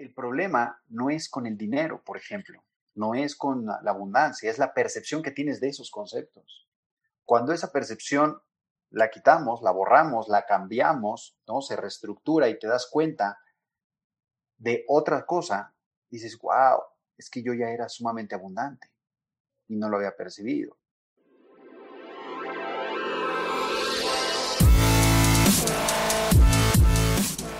el problema no es con el dinero, por ejemplo, no es con la abundancia, es la percepción que tienes de esos conceptos. Cuando esa percepción la quitamos, la borramos, la cambiamos, ¿no? Se reestructura y te das cuenta de otra cosa, dices, wow, es que yo ya era sumamente abundante y no lo había percibido.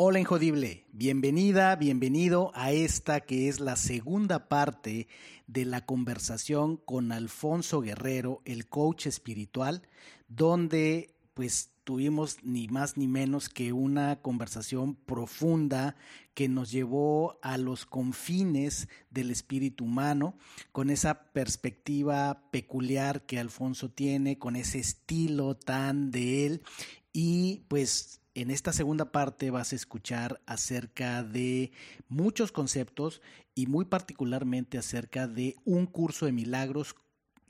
Hola Injodible, bienvenida, bienvenido a esta que es la segunda parte de la conversación con Alfonso Guerrero, el coach espiritual, donde pues tuvimos ni más ni menos que una conversación profunda que nos llevó a los confines del espíritu humano, con esa perspectiva peculiar que Alfonso tiene, con ese estilo tan de él. Y pues en esta segunda parte vas a escuchar acerca de muchos conceptos y muy particularmente acerca de un curso de milagros.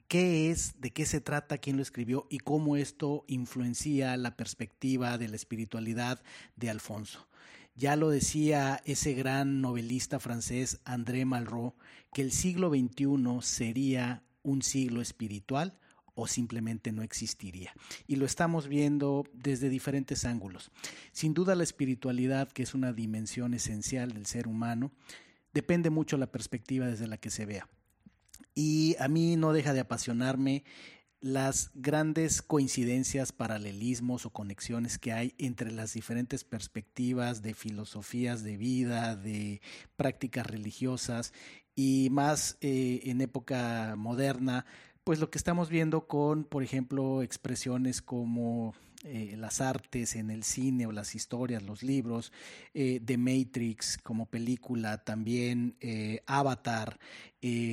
Qué es, de qué se trata, quién lo escribió y cómo esto influencia la perspectiva de la espiritualidad de Alfonso. Ya lo decía ese gran novelista francés André Malraux, que el siglo XXI sería un siglo espiritual, o simplemente no existiría. Y lo estamos viendo desde diferentes ángulos. Sin duda la espiritualidad, que es una dimensión esencial del ser humano, depende mucho la perspectiva desde la que se vea. Y a mí no deja de apasionarme las grandes coincidencias, paralelismos o conexiones que hay entre las diferentes perspectivas de filosofías de vida, de prácticas religiosas y más eh, en época moderna, pues lo que estamos viendo con, por ejemplo, expresiones como eh, las artes en el cine o las historias, los libros, eh, The Matrix como película, también eh, Avatar,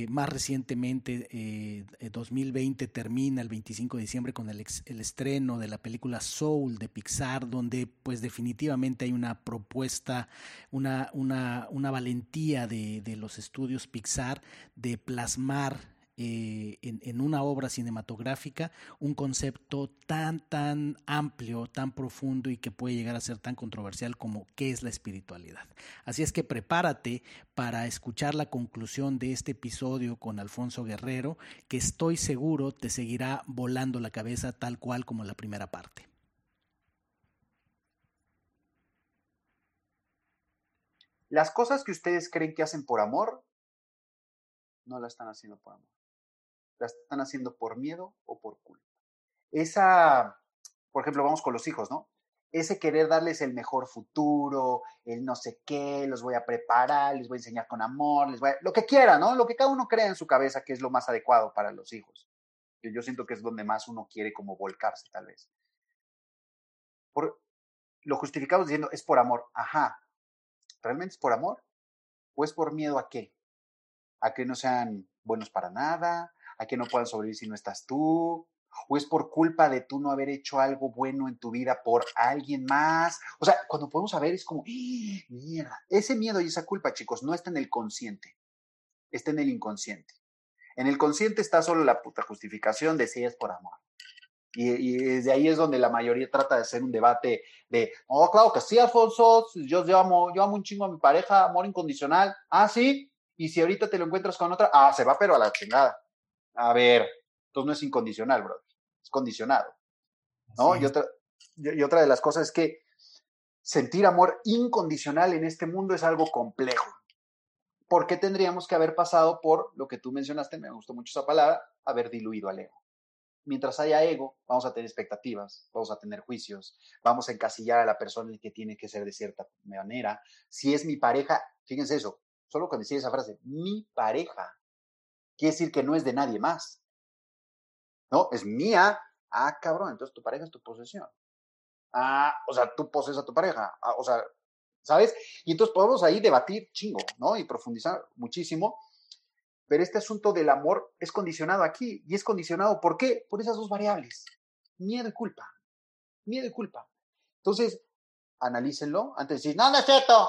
más recientemente 2020 termina el 25 de diciembre con el, el, estreno de la película Soul de Pixar, donde pues definitivamente hay una propuesta, una, una, una valentía de, de los estudios Pixar de plasmar eh, en, una obra cinematográfica un concepto tan, tan amplio, tan profundo y que puede llegar a ser tan controversial como qué es la espiritualidad. Así es que prepárate para escuchar la conclusión de este episodio con Alfonso Guerrero, que estoy seguro te seguirá volando la cabeza tal cual como la primera parte. Las cosas que ustedes creen que hacen por amor, no las están haciendo por amor la están haciendo por miedo o por culpa. Esa, por ejemplo, vamos con los hijos, ¿no? Ese querer darles el mejor futuro, el no sé qué, los voy a preparar, les voy a enseñar con amor, les voy a, lo que quiera, ¿no? Lo que cada uno crea en su cabeza que es lo más adecuado para los hijos. Yo, yo siento que es donde más uno quiere como volcarse, tal vez. Por, lo justificamos diciendo, es por amor. Ajá. ¿Realmente es por amor? ¿O es por miedo a qué? ¿A que no sean buenos para nada? A que no puedan sobrevivir si no estás tú, o es por culpa de tú no haber hecho algo bueno en tu vida por alguien más. O sea, cuando podemos saber es como, ¡Ah, mierda, ese miedo y esa culpa, chicos, no está en el consciente, está en el inconsciente. En el consciente está solo la puta justificación de si es por amor. Y, desde ahí es donde la mayoría trata de hacer un debate de, oh, claro que sí, Alfonso, yo, yo, amo, yo amo un chingo a mi pareja, amor incondicional. Ah, sí. Y si ahorita te lo encuentras con otra, ah, se va pero a la chingada. A ver, entonces no es incondicional, brother, es condicionado. ¿No? Y otra, y otra de las cosas es que sentir amor incondicional en este mundo es algo complejo. ¿Por qué tendríamos que haber pasado por lo que tú mencionaste? Me gustó mucho esa palabra, haber diluido al ego. Mientras haya ego, vamos a tener expectativas, vamos a tener juicios, vamos a encasillar a la persona que tiene que ser de cierta manera. Si es mi pareja, fíjense eso, solo con decir esa frase, mi pareja, quiere decir que no es de nadie más. No, es mía. Ah, cabrón, entonces tu pareja es tu posesión. Ah, o sea, tú posees a tu pareja. Ah, o sea, ¿sabes? Y entonces podemos ahí debatir chingo, ¿no? Y profundizar muchísimo. Pero este asunto del amor es condicionado aquí. ¿Y es condicionado por qué? Por esas dos variables. Miedo y culpa. Miedo y culpa. Entonces, analícenlo antes de decir, no, no es cierto.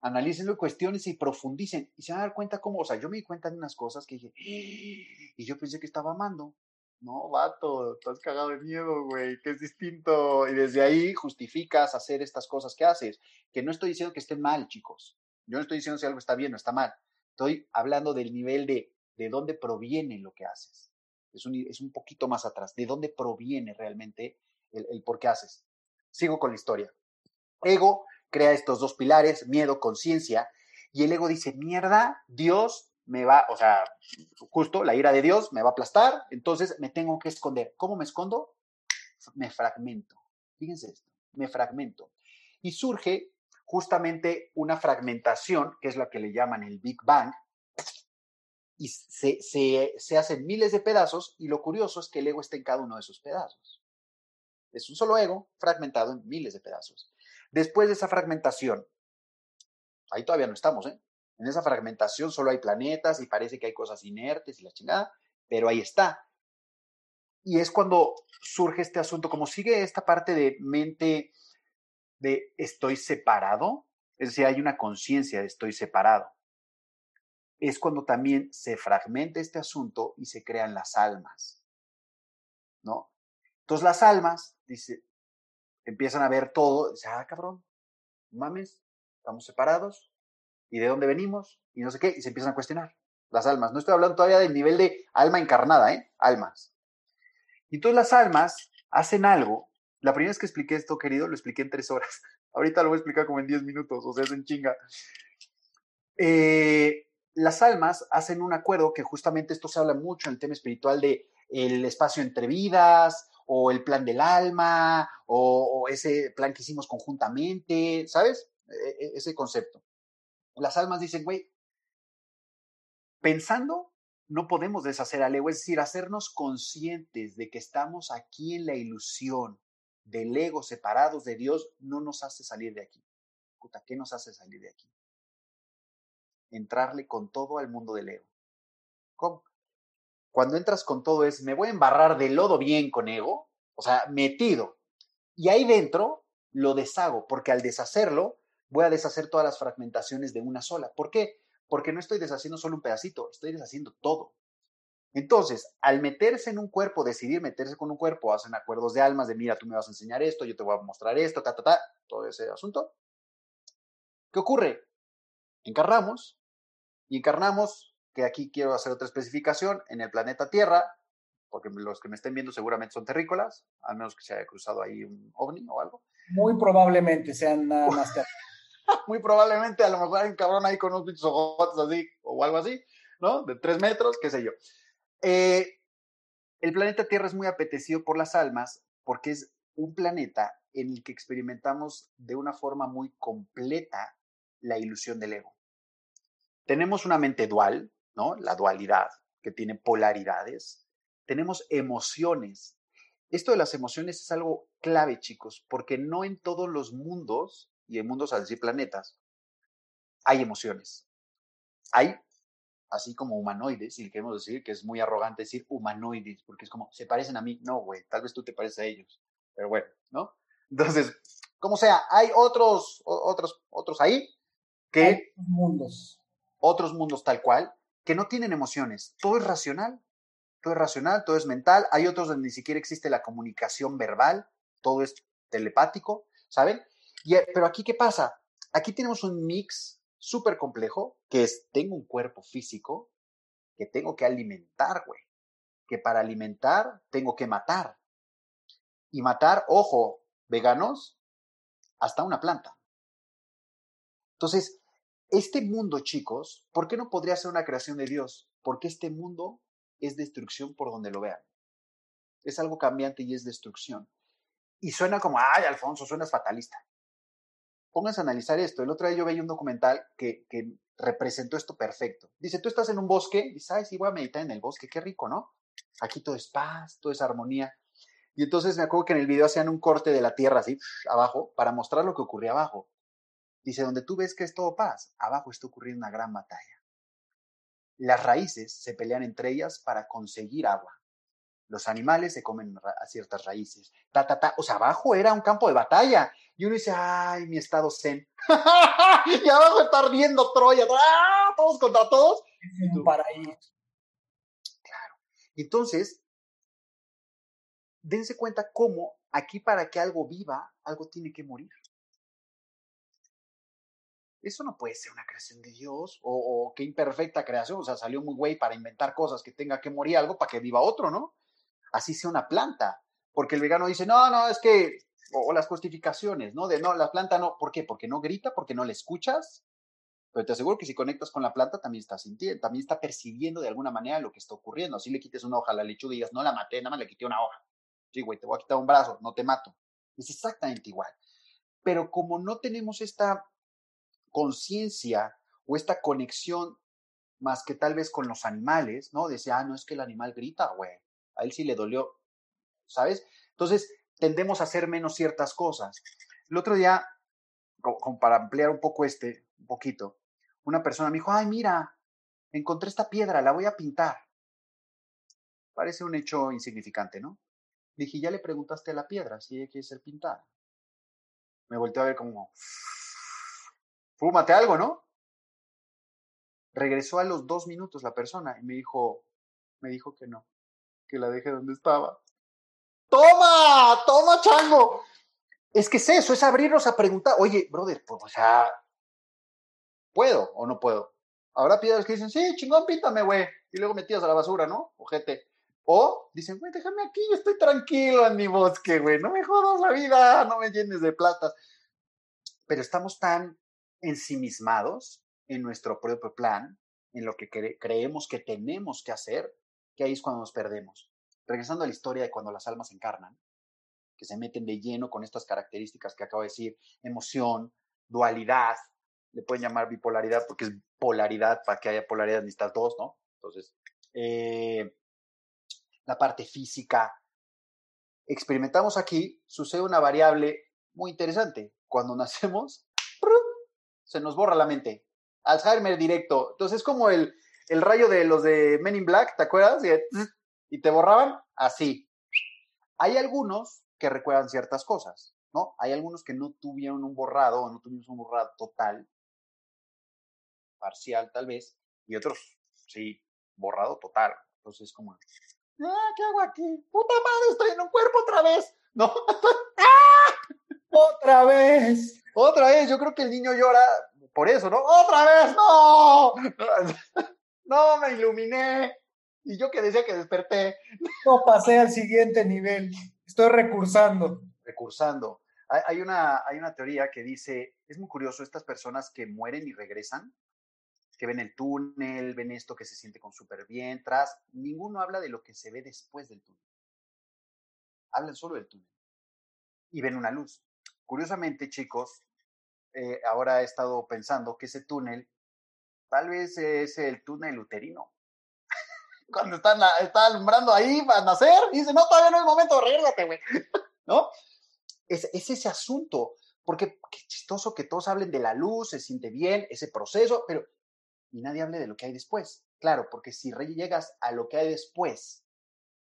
Analícenlo, cuestiones y profundicen. Y se van a dar cuenta cómo, o sea, yo me di cuenta de unas cosas que dije, y yo pensé que estaba amando. No, vato, estás cagado de miedo, güey, que es distinto. Y desde ahí justificas hacer estas cosas que haces. Que no estoy diciendo que estén mal, chicos. Yo no estoy diciendo si algo está bien o está mal. Estoy hablando del nivel de de dónde proviene lo que haces. Es un, es un poquito más atrás. De dónde proviene realmente el, el por qué haces. Sigo con la historia. Ego crea estos dos pilares, miedo, conciencia. Y el ego dice, mierda, Dios me va, o sea, justo la ira de Dios me va a aplastar, entonces me tengo que esconder. ¿Cómo me escondo? Me fragmento. Fíjense esto, me fragmento. Y surge justamente una fragmentación, que es lo que le llaman el Big Bang, y se, se, se hacen miles de pedazos, y lo curioso es que el ego está en cada uno de esos pedazos. Es un solo ego fragmentado en miles de pedazos. Después de esa fragmentación, ahí todavía no estamos, ¿eh? En esa fragmentación solo hay planetas y parece que hay cosas inertes y la chingada, pero ahí está. Y es cuando surge este asunto, como sigue esta parte de mente de estoy separado, es decir, hay una conciencia de estoy separado. Es cuando también se fragmenta este asunto y se crean las almas. ¿No? Entonces las almas, dice, empiezan a ver todo, dice, ah, cabrón, mames, estamos separados, y de dónde venimos y no sé qué, y se empiezan a cuestionar las almas. No estoy hablando todavía del nivel de alma encarnada, ¿eh? Almas. Y entonces las almas hacen algo. La primera vez que expliqué esto, querido, lo expliqué en tres horas. Ahorita lo voy a explicar como en diez minutos, o sea, es en chinga. Eh, las almas hacen un acuerdo que justamente esto se habla mucho en el tema espiritual de el espacio entre vidas o el plan del alma o, ese plan que hicimos conjuntamente, ¿sabes? E, e, ese concepto las almas dicen, güey, pensando no podemos deshacer al ego, es decir, hacernos conscientes de que estamos aquí en la ilusión del ego separados de Dios no nos hace salir de aquí. Puta, ¿qué nos hace salir de aquí? Entrarle con todo al mundo del ego. ¿Cómo? Cuando entras con todo es, me voy a embarrar de lodo bien con ego, o sea, metido. Y ahí dentro lo deshago, porque al deshacerlo voy a deshacer todas las fragmentaciones de una sola. ¿Por qué? Porque no estoy deshaciendo solo un pedacito, estoy deshaciendo todo. Entonces, al meterse en un cuerpo, decidir meterse con un cuerpo, hacen acuerdos de almas de, mira, tú me vas a enseñar esto, yo te voy a mostrar esto, ta, ta, ta, todo ese asunto. ¿Qué ocurre? Encarnamos y encarnamos, que aquí quiero hacer otra especificación, en el planeta Tierra, porque los que me estén viendo seguramente son terrícolas, a menos que se haya cruzado ahí un ovni o algo. Muy probablemente sean nada más muy probablemente a lo mejor hay un cabrón ahí con unos bichos ojos así o algo así, ¿no? De tres metros, qué sé yo. Eh, el planeta Tierra es muy apetecido por las almas porque es un planeta en el que experimentamos de una forma muy completa la ilusión del ego. Tenemos una mente dual, ¿no? La dualidad, que tiene polaridades. Tenemos emociones. Esto de las emociones es algo clave, chicos, porque no en todos los mundos y en mundos, al decir planetas, hay emociones. Hay, así como humanoides, y queremos decir que es muy arrogante decir humanoides, porque es como, se parecen a mí. No, güey, tal vez tú te pareces a ellos, pero bueno, ¿no? Entonces, como sea, hay otros, otros, otros ahí que... Hay mundos. Otros mundos tal cual, que no tienen emociones. Todo es racional. Todo es racional, todo es mental. Hay otros donde ni siquiera existe la comunicación verbal, todo es telepático, ¿saben? Eh, pero aquí, ¿qué pasa? Aquí tenemos un mix súper complejo, que es, tengo un cuerpo físico que tengo que alimentar, güey. Que para alimentar tengo que matar. Y matar, ojo, veganos, hasta una planta. Entonces, este mundo, chicos, ¿por qué no podría ser una creación de Dios? Porque este mundo es destrucción por donde lo vean. Es algo cambiante y es destrucción. Y suena como, ay, Alfonso, suenas fatalista pónganse a analizar esto. El otro día yo veía un documental que, que representó esto perfecto. Dice, tú estás en un bosque, y dices, ay, voy a meditar en el bosque, qué rico, ¿no? Aquí todo es paz, todo es armonía. Y entonces me acuerdo que en el video hacían un corte de la tierra así, abajo, para mostrar lo que ocurría abajo. Dice, donde tú ves que es todo paz, abajo está ocurriendo una gran batalla. Las raíces se pelean entre ellas para conseguir agua. Los animales se comen a ciertas raíces. Ta, ta, ta. O sea, abajo era un campo de batalla. Y uno dice, ay, mi estado zen. y abajo está ardiendo Troya. ¡Ah! Todos contra todos. Es un paraíso. Claro. Entonces, dense cuenta cómo aquí para que algo viva, algo tiene que morir. Eso no puede ser una creación de Dios o, qué imperfecta creación. O sea, salió muy güey para inventar cosas que tenga que morir algo para que viva otro, ¿no? Así sea una planta. Porque el vegano dice, no, no, es que, o, las justificaciones, ¿no? De no, la planta no, ¿por qué? Porque no grita, porque no la escuchas. Pero te aseguro que si conectas con la planta también está sintiendo, también está percibiendo de alguna manera lo que está ocurriendo. Así le quites una hoja a la lechuga y digas, no la maté, nada más le quité una hoja. Sí, güey, te voy a quitar un brazo, no te mato. Es exactamente igual. Pero como no tenemos esta conciencia o esta conexión más que tal vez con los animales, ¿no? Decía, ah, no es que el animal grita, güey, a él sí le dolió, ¿sabes? Entonces, tendemos a hacer menos ciertas cosas. El otro día, como para ampliar un poco este, un poquito, una persona me dijo, ay, mira, encontré esta piedra, la voy a pintar. Parece un hecho insignificante, ¿no? Dije, ¿ya le preguntaste a la piedra si ella quiere ser pintada? Me volteó a ver como, fúmate algo, ¿no? Regresó a los dos minutos la persona y me dijo, me dijo que no, que la deje donde estaba. ¡Toma! ¡Toma, chango! Es que es eso, es abrirnos a preguntar, oye, brother, pues, o sea, ¿puedo o no puedo? Habrá piedras que dicen, sí, chingón, píntame, güey. Y luego metidas a la basura, ¿no? Ojete. O dicen, güey, déjame aquí, yo estoy tranquilo en mi bosque, güey. No me jodas la vida, no me llenes de plata. Pero estamos tan ensimismados en nuestro propio plan, en lo que creemos que tenemos que hacer, que ahí es cuando nos perdemos. Regresando a la historia de cuando las almas encarnan, que se meten de lleno con estas características que acabo de decir, emoción, dualidad, le pueden llamar bipolaridad porque es polaridad, para que haya polaridad necesitas dos, ¿no? Entonces, eh, la parte física. Experimentamos aquí, sucede una variable muy interesante. Cuando nacemos, se nos borra la mente. Alzheimer directo. Entonces es como el, el rayo de los de Men in Black, ¿te acuerdas? Y, te borraban así. Hay algunos que recuerdan ciertas cosas, ¿no? Hay algunos que no tuvieron un borrado o no tuvimos un borrado total, parcial tal vez, y otros, sí, borrado total. Entonces es como, ah, ¿qué hago aquí? Puta madre, estoy en un cuerpo otra vez, ¿no? ¡Ah! Otra vez. Otra vez, yo creo que el niño llora por eso, ¿no? ¡Otra vez! ¡No! No, me iluminé. Y yo que decía que desperté. No pasé al siguiente nivel. Estoy recursando. Recursando. Hay una, hay una teoría que dice, es muy curioso, estas personas que mueren y regresan, que ven el túnel, ven esto que se siente con súper bien, tras, ninguno habla de lo que se ve después del túnel. Hablan solo del túnel. Y ven una luz. Curiosamente, chicos, eh, ahora he estado pensando que ese túnel tal vez es el túnel uterino. Cuando están, está alumbrando ahí para nacer, dice, no, todavía no es momento, regrésate, güey. ¿No? Es, es ese asunto, porque qué chistoso que todos hablen de la luz, se siente bien, ese proceso, pero y nadie hable de lo que hay después. Claro, porque si llegas a lo que hay después,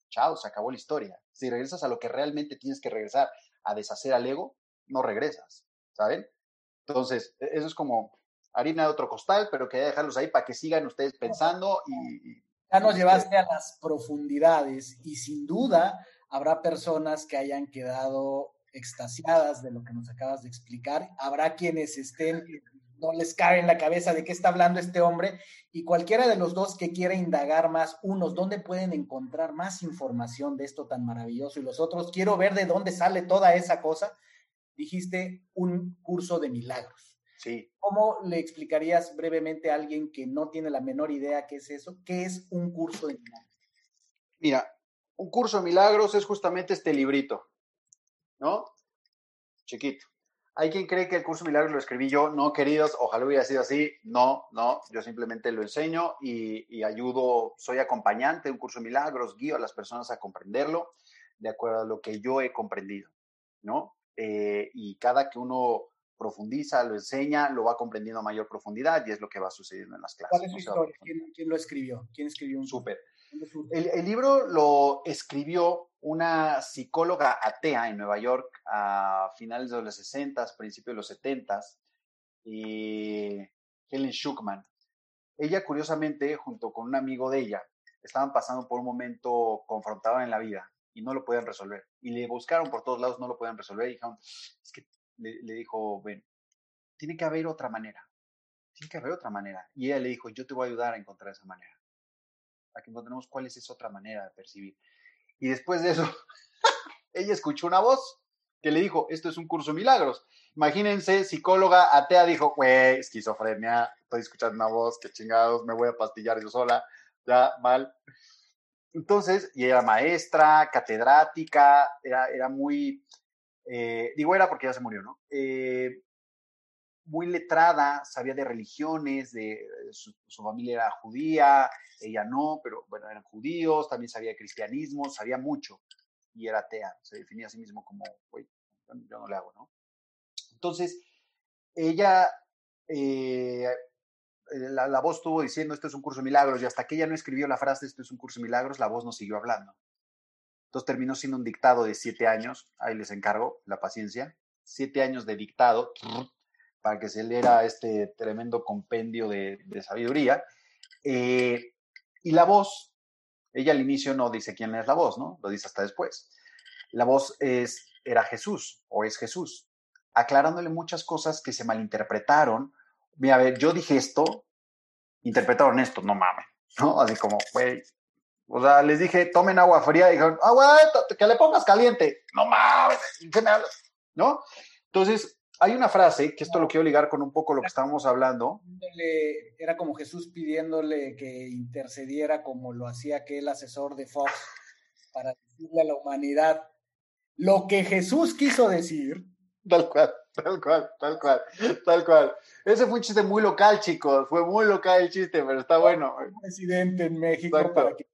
chao, se acabó la historia. Si regresas a lo que realmente tienes que regresar, a deshacer al ego, no regresas, ¿saben? Entonces, e-, eso es como harina de otro costal, pero quería dejarlos ahí para que sigan ustedes pensando y... ya nos llevaste a las profundidades y sin duda habrá personas que hayan quedado extasiadas de lo que nos acabas de explicar. Habrá quienes estén, no les cabe en la cabeza de qué está hablando este hombre y cualquiera de los dos que quiera indagar más, unos, ¿dónde pueden encontrar más información de esto tan maravilloso? Y los otros, quiero ver de dónde sale toda esa cosa dijiste un curso de milagros. Sí. ¿Cómo le explicarías brevemente a alguien que no tiene la menor idea qué es eso? ¿Qué es un curso de milagros? Mira, un curso de milagros es justamente este librito, ¿no? Chiquito. Hay quien cree que el curso de milagros lo escribí yo. No, queridos, ojalá hubiera sido así. No, no, yo simplemente lo enseño y, y ayudo, soy acompañante de un curso de milagros, guío a las personas a comprenderlo de acuerdo a lo que yo he comprendido, ¿no? Eh, y cada que uno profundiza, lo enseña, lo va comprendiendo a mayor profundidad y es lo que va sucediendo en las clases. ¿Cuál es su historia? ¿Quién, lo escribió? ¿Quién escribió un Súper. El, libro lo escribió una psicóloga atea en Nueva York a finales de los 60, principios de los 70, y Helen Schuckman. Ella, curiosamente, junto con un amigo de ella, estaban pasando por un momento confrontado en la vida y no lo podían resolver. Y le buscaron por todos lados, no lo podían resolver. Y dijeron, es que le, dijo, ven, tiene que haber otra manera. Tiene que haber otra manera. Y ella le dijo, yo te voy a ayudar a encontrar esa manera a que encontremos cuál es esa otra manera de percibir. Y después de eso, ella escuchó una voz que le dijo, esto es un curso de milagros. Imagínense, psicóloga atea dijo, güey, esquizofrenia, estoy escuchando una voz, qué chingados, me voy a pastillar yo sola, ya, mal. Entonces, y era maestra, catedrática, era, era muy, eh, digo era porque ya se murió, ¿no? Eh, muy letrada, sabía de religiones, de, su, familia era judía, ella no, pero bueno, eran judíos, también sabía cristianismo, sabía mucho y era atea, se definía a sí mismo como, güey, yo no le hago, ¿no? Entonces, ella, eh, la, la, voz estuvo diciendo, esto es un curso de milagros, y hasta que ella no escribió la frase, esto es un curso de milagros, la voz no siguió hablando. Entonces terminó siendo un dictado de siete años, ahí les encargo la paciencia, siete años de dictado, para que se leera este tremendo compendio de, sabiduría. Eh, y la voz, ella al inicio no dice quién es la voz, ¿no? Lo dice hasta después. La voz es, era Jesús o es Jesús, aclarándole muchas cosas que se malinterpretaron. Mira, a ver, yo dije esto, interpretaron esto, no mames, ¿no? Así como, güey, o sea, les dije, tomen agua fría, y dijeron, agua, que le pongas caliente, no mames, ¿qué me hablas? ¿No? Entonces, hay una frase, que esto lo quiero ligar con un poco lo que estábamos hablando. Era como Jesús pidiéndole que intercediera como lo hacía aquel asesor de Fox para decirle a la humanidad lo que Jesús quiso decir. Tal cual, tal cual, tal cual, tal cual. Ese fue un chiste muy local, chicos. Fue muy local el chiste, pero está bueno. presidente en México para que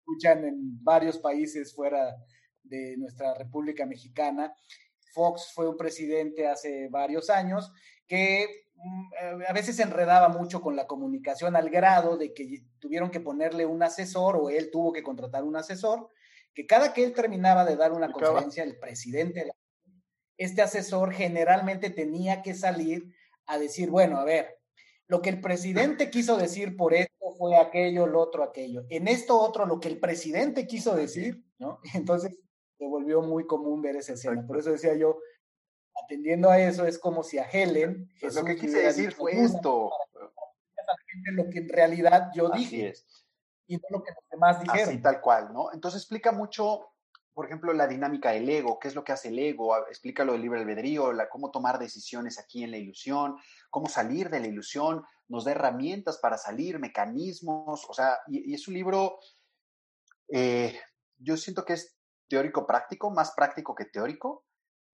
escuchan en varios países fuera de nuestra República Mexicana. Fox fue un presidente hace varios años que mm, a veces se enredaba mucho con la comunicación al grado de que tuvieron que ponerle un asesor o él tuvo que contratar un asesor, que cada que él terminaba de dar una conferencia, el presidente, este asesor generalmente tenía que salir a decir, bueno, a ver, lo que el presidente quiso decir por esto fue aquello, lo otro, aquello. En esto otro, lo que el presidente quiso decir, ¿no? Entonces, se volvió muy común ver esa escena. Por eso decía yo, atendiendo a eso, es como si a Helen. Lo que quise decir fue esto. lo que en realidad yo dije. Y no lo que los demás dijeron. Así tal cual, ¿no? Entonces explica mucho, por ejemplo, la dinámica del ego, qué es lo que hace el ego, explica lo del libre albedrío, cómo tomar decisiones aquí en la ilusión, cómo salir de la ilusión, nos da herramientas para salir, mecanismos, o sea, y, es un libro, eh, yo siento que es teórico práctico, más práctico que teórico,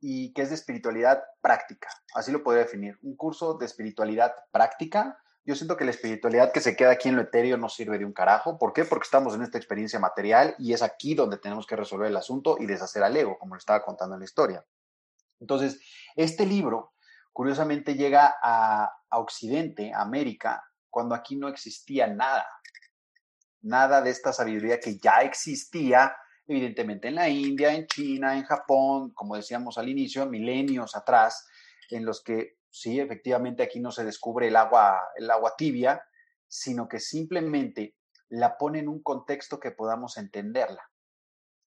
y que es de espiritualidad práctica. Así lo podría definir. Un curso de espiritualidad práctica. Yo siento que la espiritualidad que se queda aquí en lo etéreo no sirve de un carajo. ¿Por qué? Porque estamos en esta experiencia material y es aquí donde tenemos que resolver el asunto y deshacer al ego, como lo estaba contando en la historia. Entonces, este libro, curiosamente, llega a, a Occidente, a América, cuando aquí no existía nada. Nada de esta sabiduría que ya existía evidentemente en la India, en China, en Japón, como decíamos al inicio, milenios atrás, en los que sí, efectivamente aquí no se descubre el agua, el agua tibia, sino que simplemente la pone en un contexto que podamos entenderla,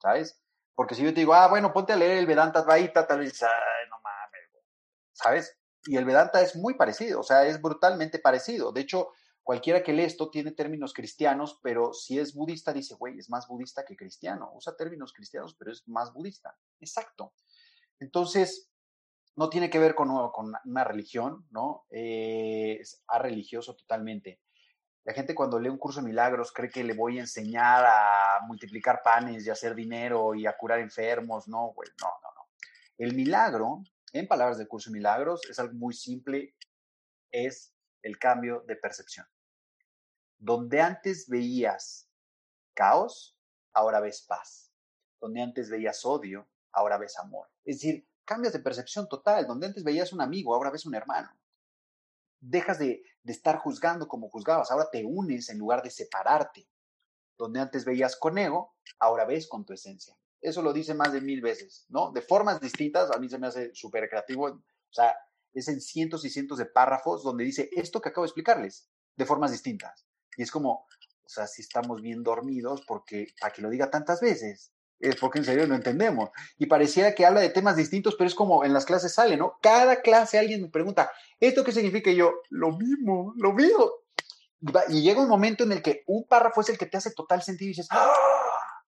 ¿sabes? Porque si yo te digo, ah, bueno, ponte a leer el Vedanta Advaita, tal vez, ay, no mames, ¿sabes? Y el Vedanta es muy parecido, o sea, es brutalmente parecido. De hecho, Cualquiera que lee esto tiene términos cristianos, pero si es budista, dice, güey, es más budista que cristiano. Usa términos cristianos, pero es más budista. Exacto. Entonces, no tiene que ver con, una religión, ¿no? Eh, es religioso totalmente. La gente cuando lee un curso de milagros cree que le voy a enseñar a multiplicar panes y hacer dinero y a curar enfermos. No, güey, no, no, no. El milagro, en palabras del curso de milagros, es algo muy simple, es el cambio de percepción. Donde antes veías caos, ahora ves paz. Donde antes veías odio, ahora ves amor. Es decir, cambias de percepción total, donde antes veías un amigo, ahora ves un hermano. Dejas de, estar juzgando como juzgabas, ahora te unes en lugar de separarte. Donde antes veías con ego, ahora ves con tu esencia. Eso lo dice más de mil veces, ¿no? De formas distintas, a mí se me hace súper creativo. O sea, es en cientos y cientos de párrafos donde dice esto que acabo de explicarles, de formas distintas. Y es como, o sea, si estamos bien dormidos, porque para que lo diga tantas veces, es porque en serio no entendemos. Y pareciera que habla de temas distintos, pero es como en las clases sale, ¿no? Cada clase alguien me pregunta, ¿esto qué significa? Y yo, lo mismo, lo mismo. Y llega un momento en el que un párrafo es el que te hace total sentido y dices, ¡Ah!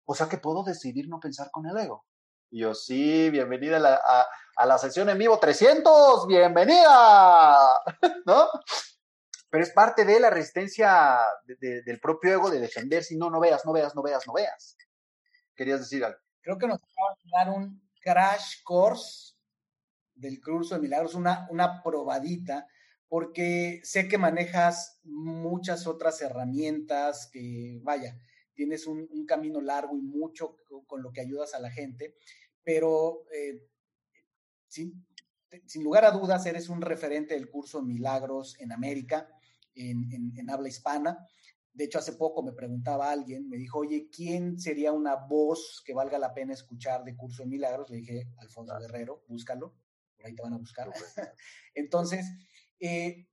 o sea que puedo decidir no pensar con el ego. Yo, sí, bienvenida a la, a la sesión en vivo 300, bienvenida, ¿no? pero es parte de la resistencia del propio ego de defender si no, no veas, no veas, no veas, no veas. Querías decir algo. Creo que nos acaba de dar un crash course del curso de milagros, una, una probadita, porque sé que manejas muchas otras herramientas, que vaya, tienes un, camino largo y mucho con lo que ayudas a la gente, pero eh, sin, sin lugar a dudas eres un referente del curso de milagros en América en, habla hispana. De hecho, hace poco me preguntaba alguien, me dijo, oye, ¿quién sería una voz que valga la pena escuchar de Curso de Milagros? Le dije, Alfonso Guerrero, búscalo, por ahí te van a buscar. Entonces, eh,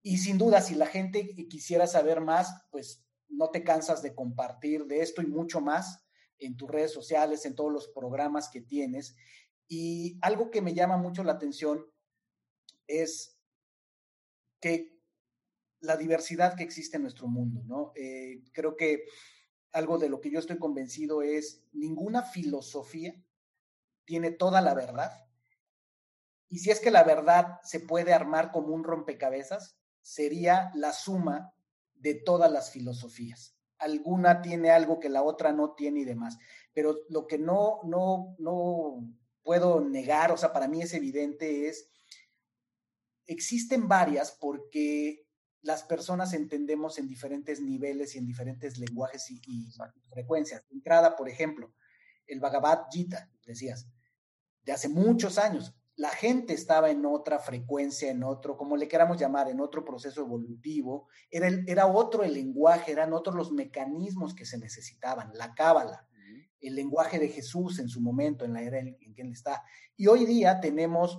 y sin duda, si la gente quisiera saber más, pues no te cansas de compartir de esto y mucho más en tus redes sociales, en todos los programas que tienes. Y algo que me llama mucho la atención es que la diversidad que existe en nuestro mundo, ¿no? Eh, creo que algo de lo que yo estoy convencido es ninguna filosofía tiene toda la verdad. Y si es que la verdad se puede armar como un rompecabezas, sería la suma de todas las filosofías. Alguna tiene algo que la otra no tiene y demás. Pero lo que no, no, no puedo negar, o sea, para mí es evidente, es, existen varias porque las personas entendemos en diferentes niveles y en diferentes lenguajes y, frecuencias. De entrada, por ejemplo, el Bhagavad Gita, decías, de hace muchos años, la gente estaba en otra frecuencia, en otro, como le queramos llamar, en otro proceso evolutivo, era, era otro el lenguaje, eran otros los mecanismos que se necesitaban, la cábala, el lenguaje de Jesús en su momento, en la era en, que él está. Y hoy día tenemos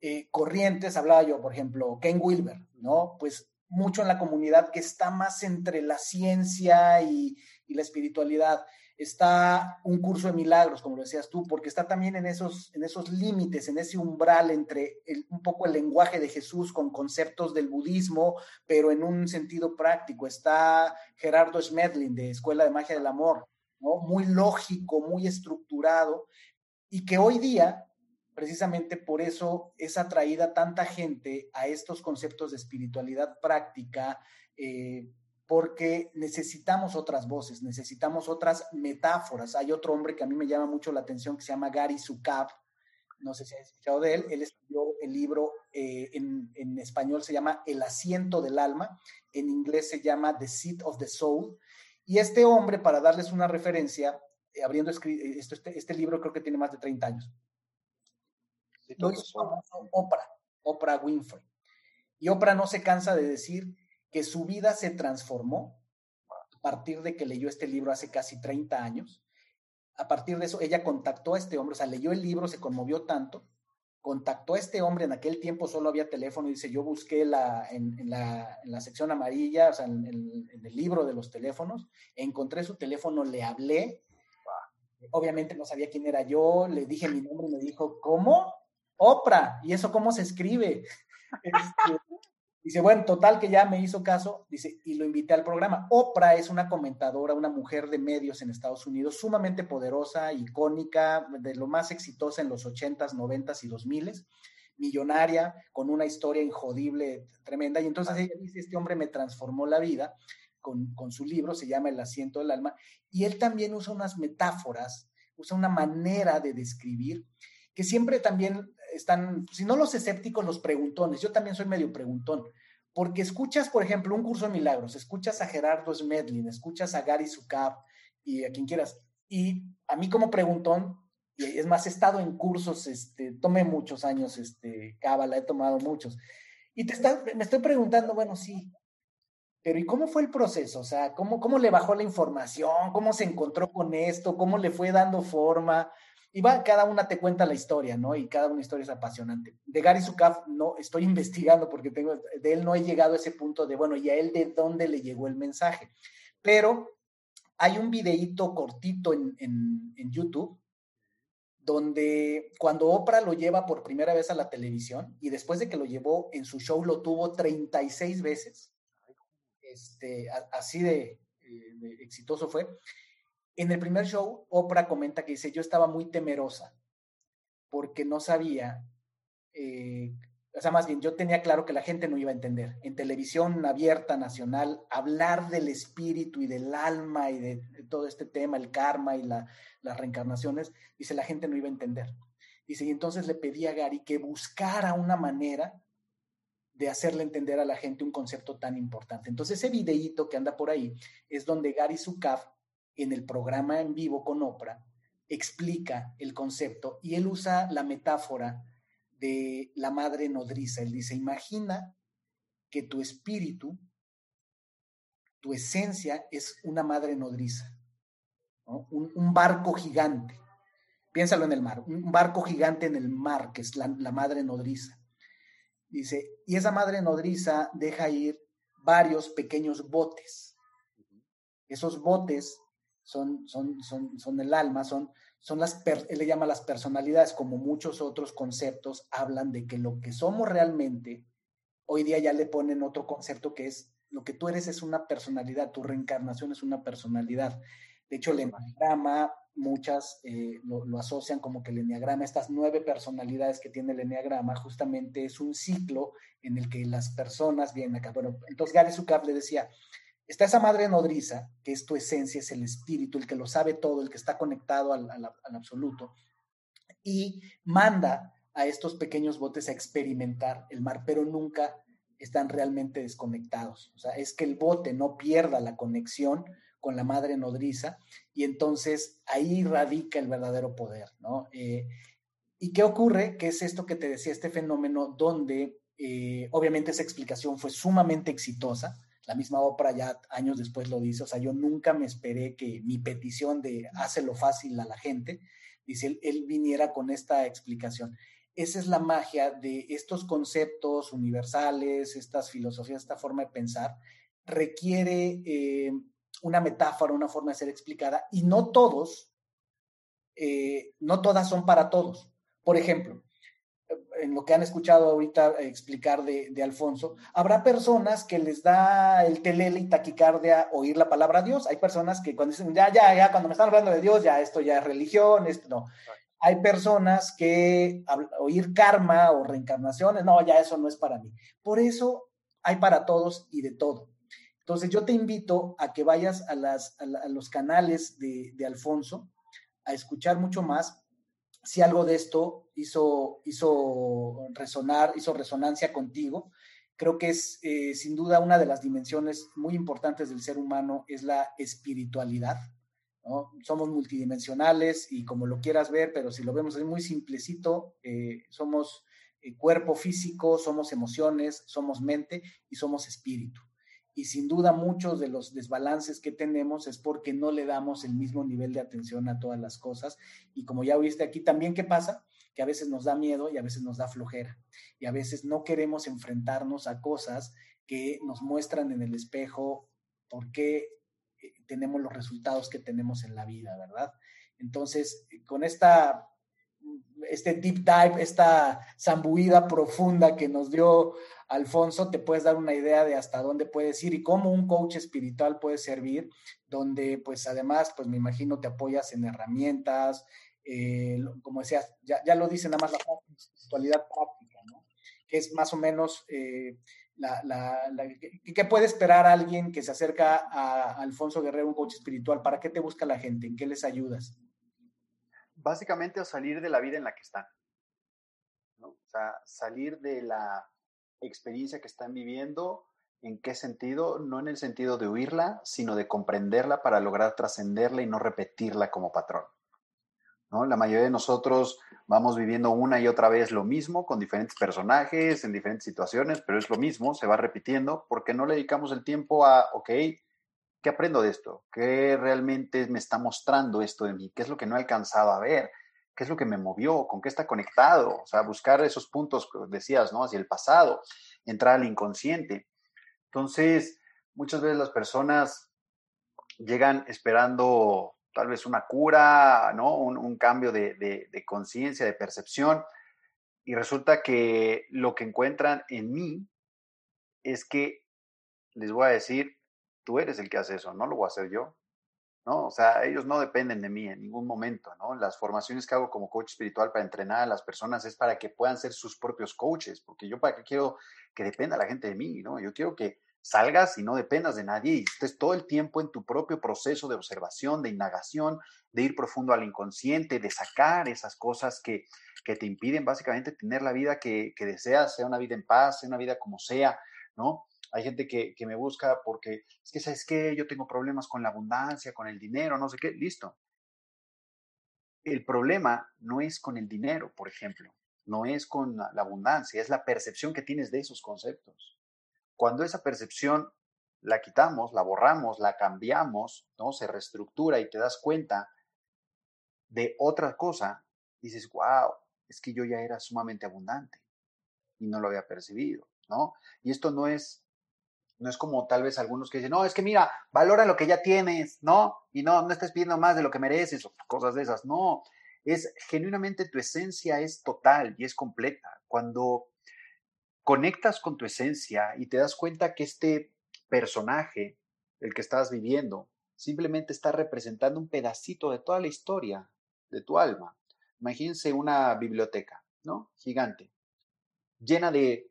eh, corrientes, hablaba yo, por ejemplo, Ken Wilber, ¿no? Pues mucho en la comunidad que está más entre la ciencia y, la espiritualidad. Está un curso de milagros, como lo decías tú, porque está también en esos, límites, en ese umbral entre un poco el lenguaje de Jesús con conceptos del budismo, pero en un sentido práctico. Está Gerardo Schmedlin de Escuela de Magia del Amor, muy lógico, muy estructurado, y que hoy día precisamente por eso es atraída tanta gente a estos conceptos de espiritualidad práctica, eh, porque necesitamos otras voces, necesitamos otras metáforas. Hay otro hombre que a mí me llama mucho la atención que se llama Gary Zukav, no sé si has escuchado de él, él escribió el libro, eh, en, español se llama El asiento del alma, en inglés se llama The Seat of the Soul, y este hombre, para darles una referencia, eh, abriendo este, este libro creo que tiene más de 30 años, lo hizo Oprah, Oprah Winfrey. Y Oprah no se cansa de decir que su vida se transformó a partir de que leyó este libro hace casi 30 años. A partir de eso, ella contactó a este hombre, o sea, leyó el libro, se conmovió tanto, contactó a este hombre, en aquel tiempo solo había teléfono, y dice, yo busqué la, en, la, en la sección amarilla, o sea, en, en, el libro de los teléfonos, encontré su teléfono, le hablé, obviamente no sabía quién era yo, le dije mi nombre y me dijo, ¿cómo? Oprah, ¿y eso cómo se escribe? Este, dice, bueno, total que ya me hizo caso, dice, y lo invité al programa. Oprah es una comentadora, una mujer de medios en Estados Unidos, sumamente poderosa, icónica, de lo más exitosa en los 80s, 90s y 2000s, millonaria, con una historia injodible, tremenda. Y entonces ella dice, este hombre me transformó la vida con, con su libro, se llama El asiento del alma, y él también usa unas metáforas, usa una manera de describir que siempre también están, si no los escépticos, los preguntones. Yo también soy medio preguntón, porque escuchas, por ejemplo, un curso de milagros, escuchas a Gerardo Smedlin, escuchas a Gary Zukav y a quien quieras. Y a mí como preguntón, Y es más, he estado en cursos, este, tomé muchos años, este, cábala, he tomado muchos. Y te está, me estoy preguntando, bueno, sí, pero ¿y cómo fue el proceso? O sea, ¿cómo, ¿cómo le bajó la información? ¿Cómo se encontró con esto? ¿Cómo le fue dando forma? Y va, cada una te cuenta la historia, ¿no? Y cada una historia es apasionante. De Gary Zukav no estoy investigando porque tengo, de él no he llegado a ese punto de, bueno, ¿y a él de dónde le llegó el mensaje? Pero hay un videíto cortito en, en YouTube donde cuando Oprah lo lleva por primera vez a la televisión y después de que lo llevó en su show lo tuvo 36 veces, este, así eh, de, exitoso fue. En el primer show, Oprah comenta que dice, yo estaba muy temerosa porque no sabía, eh, o sea, más bien, yo tenía claro que la gente no iba a entender. En televisión abierta, nacional, hablar del espíritu y del alma y de, todo este tema, el karma y las reencarnaciones, dice, la gente no iba a entender. Dice, y entonces le pedí a Gary que buscara una manera de hacerle entender a la gente un concepto tan importante. Entonces, ese videíto que anda por ahí es donde Gary Zukav, en el programa en vivo con Oprah, explica el concepto y él usa la metáfora de la madre nodriza. Él dice, imagina que tu espíritu, tu esencia es una madre nodriza, un, barco gigante. Piénsalo en el mar, un barco gigante en el mar, que es la madre nodriza. Dice, y esa madre nodriza deja ir varios pequeños botes. Esos botes son, son, son, son el alma, son, son las, él le llama las personalidades, como muchos otros conceptos hablan de que lo que somos realmente, hoy día ya le ponen otro concepto que es, lo que tú eres es una personalidad, tu reencarnación es una personalidad. De hecho, el enneagrama, muchas eh, lo, asocian como que el enneagrama, estas nueve personalidades que tiene el enneagrama, justamente es un ciclo en el que las personas vienen acá. Bueno, entonces Gary Zukav le decía, está esa madre nodriza, que es tu esencia, es el espíritu, el que lo sabe todo, el que está conectado al, absoluto, y manda a estos pequeños botes a experimentar el mar, pero nunca están realmente desconectados. O sea, es que el bote no pierda la conexión con la madre nodriza, y entonces ahí radica el verdadero poder, ¿no? Eh, ¿Y qué ocurre? Que es esto que te decía, este fenómeno donde eh, obviamente esa explicación fue sumamente exitosa, la misma Oprah ya años después lo dice, o sea, yo nunca me esperé que mi petición de hácelo fácil a la gente, dice, él, él viniera con esta explicación. Esa es la magia de estos conceptos universales, estas filosofías, esta forma de pensar, requiere eh, una metáfora, una forma de ser explicada, y no todos, eh, no todas son para todos. Por ejemplo, en lo que han escuchado ahorita explicar de, Alfonso, habrá personas que les da el telele y taquicardia oír la palabra Dios. Hay personas que cuando dicen, ya, ya, ya, cuando me están hablando de Dios, ya esto ya es religión, esto no. Hay personas que oír karma o reencarnaciones, no, ya eso no es para mí. Por eso hay para todos y de todo. Entonces yo te invito a que vayas a, las, a, los canales de, Alfonso a escuchar mucho más si algo de esto hizo, hizo resonar, hizo resonancia contigo. Creo que es eh, sin duda una de las dimensiones muy importantes del ser humano es la espiritualidad. Somos multidimensionales y como lo quieras ver, pero si lo vemos es muy simplecito, eh, somos eh, cuerpo físico, somos emociones, somos mente y somos espíritu y sin duda muchos de los desbalances que tenemos es porque no le damos el mismo nivel de atención a todas las cosas. Y como ya oíste aquí también, ¿qué pasa? Que a veces nos da miedo y a veces nos da flojera. Y a veces no queremos enfrentarnos a cosas que nos muestran en el espejo por qué eh, tenemos los resultados que tenemos en la vida, ¿verdad? Entonces, con esta este deep dive, esta zambuida profunda que nos dio Alfonso, te puedes dar una idea de hasta dónde puedes ir y cómo un coach espiritual puede servir, donde pues además, pues me imagino te apoyas en herramientas, eh, como decías, ya, lo dice nada más la espiritualidad práctica, ¿no? Que es más o menos eh, la, ¿qué puede esperar alguien que se acerca a Alfonso Guerrero, un coach espiritual? ¿Para qué te busca la gente? ¿En qué les ayudas? básicamente a salir de la vida en la que están. ¿no? O sea, salir de la experiencia que están viviendo, ¿en qué sentido? No en el sentido de huirla, sino de comprenderla para lograr trascenderla y no repetirla como patrón. La mayoría de nosotros vamos viviendo una y otra vez lo mismo con diferentes personajes, en diferentes situaciones, pero es lo mismo, se va repitiendo porque no le dedicamos el tiempo a, ok, ¿qué aprendo de esto? ¿Qué realmente me está mostrando esto de mí? ¿Qué es lo que no he alcanzado a ver? ¿Qué es lo que me movió? ¿Con qué está conectado? O sea, buscar esos puntos que decías, ¿no? Hacia el pasado, entrar al inconsciente. Entonces, muchas veces las personas llegan esperando tal vez una cura, ¿no? Un, cambio de, de conciencia, de percepción, y resulta que lo que encuentran en mí es que, les voy a decir, tú eres el que hace eso, no lo voy a hacer yo. ¿no? O sea, ellos no dependen de mí en ningún momento, ¿no? Las formaciones que hago como coach espiritual para entrenar a las personas es para que puedan ser sus propios coaches, porque yo para qué quiero que dependa la gente de mí, ¿no? Yo quiero que salgas y no dependas de nadie y estés todo el tiempo en tu propio proceso de observación, de indagación, de ir profundo al inconsciente, de sacar esas cosas que, que te impiden básicamente tener la vida que, que deseas, sea una vida en paz, sea una vida como sea, ¿no? Hay gente que, me busca porque es que, ¿sabes qué? Yo tengo problemas con la abundancia, con el dinero, no sé qué. Listo. El problema no es con el dinero, por ejemplo, no es con la abundancia, es la percepción que tienes de esos conceptos. Cuando esa percepción la quitamos, la borramos, la cambiamos, ¿no? Se reestructura y te das cuenta de otra cosa, dices, wow, es que yo ya era sumamente abundante y no lo había percibido, ¿no? Y esto no es no es como tal vez algunos que dicen, no, es que mira, valora lo que ya tienes, ¿no? Y no, no estés pidiendo más de lo que mereces o cosas de esas. No, es genuinamente tu esencia es total y es completa. Cuando conectas con tu esencia y te das cuenta que este personaje, el que estás viviendo, simplemente está representando un pedacito de toda la historia de tu alma. Imagínense una biblioteca, ¿no? Gigante, llena de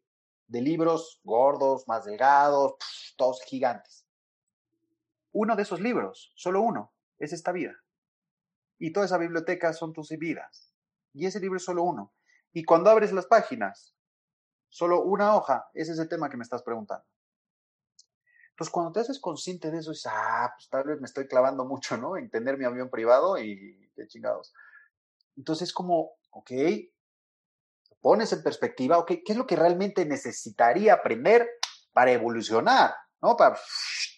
de libros gordos, más delgados, todos gigantes. Uno de esos libros, solo uno, es esta vida. Y toda esa biblioteca son tus vidas. Y ese libro es solo uno. Y cuando abres las páginas, solo una hoja, es ese tema que me estás preguntando. Entonces, cuando te haces consciente de eso, dices, ah, pues tal vez me estoy clavando mucho, ¿no? En tener mi avión privado y qué chingados. Entonces, es como, ok, pones en perspectiva, ok, ¿qué es lo que realmente necesitaría aprender para evolucionar? ¿No? Para,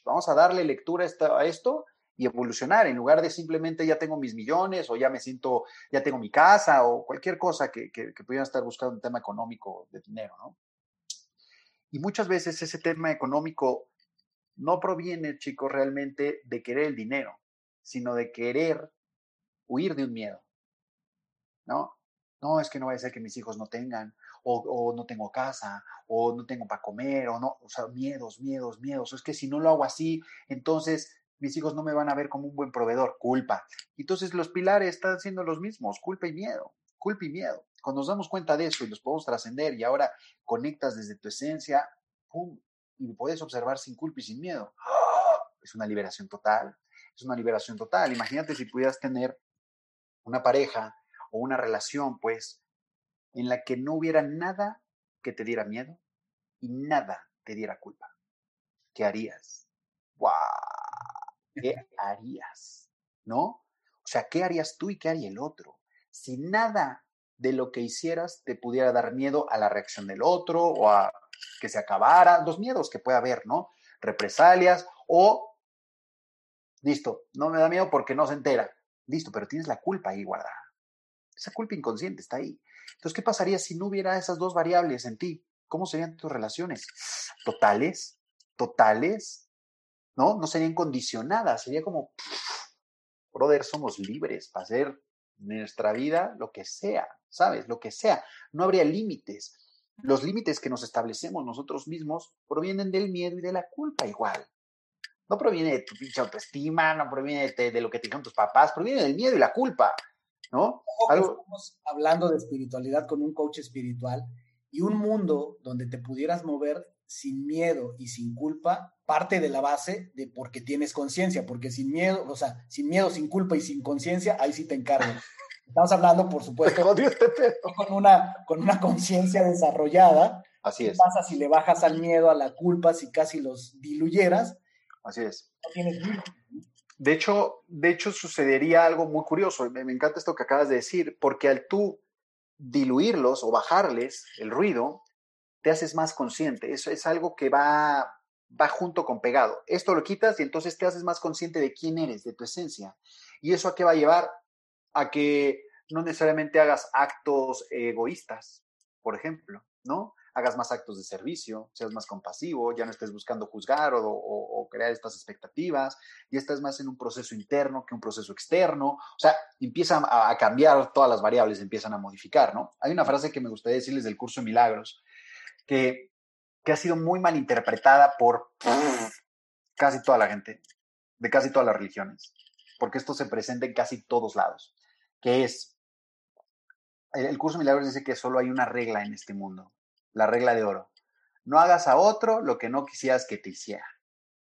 vamos a darle lectura a esto y evolucionar, en lugar de simplemente ya tengo mis millones o ya me siento, ya tengo mi casa o cualquier cosa que, que, pudieran estar buscando un tema económico de dinero, ¿no? Y muchas veces ese tema económico no proviene, chicos, realmente de querer el dinero, sino de querer huir de un miedo, ¿no? no, es que no vaya a ser que mis hijos no tengan, o, no tengo casa, o no tengo para comer, o no, o sea, miedos, miedos, miedos. Es que si no lo hago así, entonces mis hijos no me van a ver como un buen proveedor, culpa. Entonces los pilares están siendo los mismos, culpa y miedo, culpa y miedo. Cuando nos damos cuenta de eso y los podemos trascender y ahora conectas desde tu esencia, ¡pum! y puedes observar sin culpa y sin miedo. Es una liberación total, es una liberación total. Imagínate si pudieras tener una pareja o una relación, pues, en la que no hubiera nada que te diera miedo y nada te diera culpa. ¿Qué harías? ¡Wow! ¿Qué harías? ¿No? O sea, ¿qué harías tú y qué haría el otro? Si nada de lo que hicieras te pudiera dar miedo a la reacción del otro o a que se acabara, los miedos que puede haber, ¿no? Represalias o, listo, no me da miedo porque no se entera. Listo, pero tienes la culpa ahí guardada. Esa culpa inconsciente está ahí. Entonces, ¿qué pasaría si no hubiera esas dos variables en ti? ¿Cómo serían tus relaciones? ¿Totales? ¿Totales? ¿No? No serían condicionadas. Sería como, brother, somos libres para hacer nuestra vida lo que sea, ¿sabes? Lo que sea. No habría límites. Los límites que nos establecemos nosotros mismos provienen del miedo y de la culpa igual. No proviene de tu pinche autoestima, no proviene de, de lo que te dijeron tus papás, proviene del miedo y la culpa. ¿no? Estamos hablando de espiritualidad con un coach espiritual y un mundo donde te pudieras mover sin miedo y sin culpa, parte de la base de porque tienes conciencia, porque sin miedo, o sea, sin miedo, sin culpa y sin conciencia, ahí sí te encargo. Estamos hablando, por supuesto, con una, con una conciencia desarrollada. Así es. ¿Qué pasa si le bajas al miedo, a la culpa, si casi los diluyeras? Así es. No tienes de hecho, de hecho, sucedería algo muy curioso. Me, me encanta esto que acabas de decir, porque al tú diluirlos o bajarles el ruido, te haces más consciente. Eso es algo que va, va junto con pegado. Esto lo quitas y entonces te haces más consciente de quién eres, de tu esencia. ¿Y eso a qué va a llevar? A que no necesariamente hagas actos egoístas, por ejemplo, ¿no? Hagas más actos de servicio, seas más compasivo, ya no estés buscando juzgar o, crear estas expectativas, y estás más en un proceso interno que un proceso externo. O sea, empiezan a, a cambiar todas las variables, empiezan a modificar, ¿no? Hay una frase que me gustaría decirles del curso de milagros, que, ha sido muy mal interpretada por casi toda la gente, de casi todas las religiones, porque esto se presenta en casi todos lados, que es, el, curso de milagros dice que solo hay una regla en este mundo, la regla de oro. No hagas a otro lo que no quisieras que te hiciera,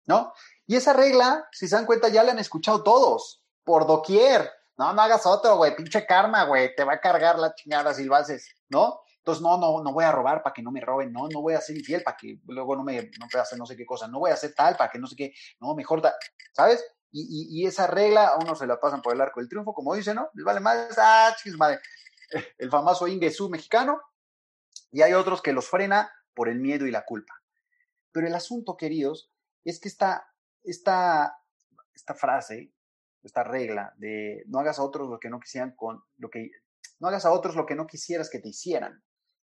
¿no? Y esa regla, si se dan cuenta, ya la han escuchado todos, por doquier. No, no hagas otro, güey, pinche karma, güey, te va a cargar la chingada si lo haces, ¿no? Entonces, no, no, no voy a robar para que no me roben, no, no voy a ser infiel para que luego no me no pueda hacer no sé qué cosa, no voy a hacer tal para que no sé qué, no, mejor, ¿sabes? Y, y, esa regla a uno se la pasan por el arco del triunfo, como dice, ¿no? Les vale más, ah, chis. El famoso Ingesu mexicano, y hay otros que los frena por el miedo y la culpa. Pero el asunto, queridos, es que esta, esta, esta frase, esta regla de no hagas a otros lo que no quisieran con lo que no hagas a otros lo que no quisieras que te hicieran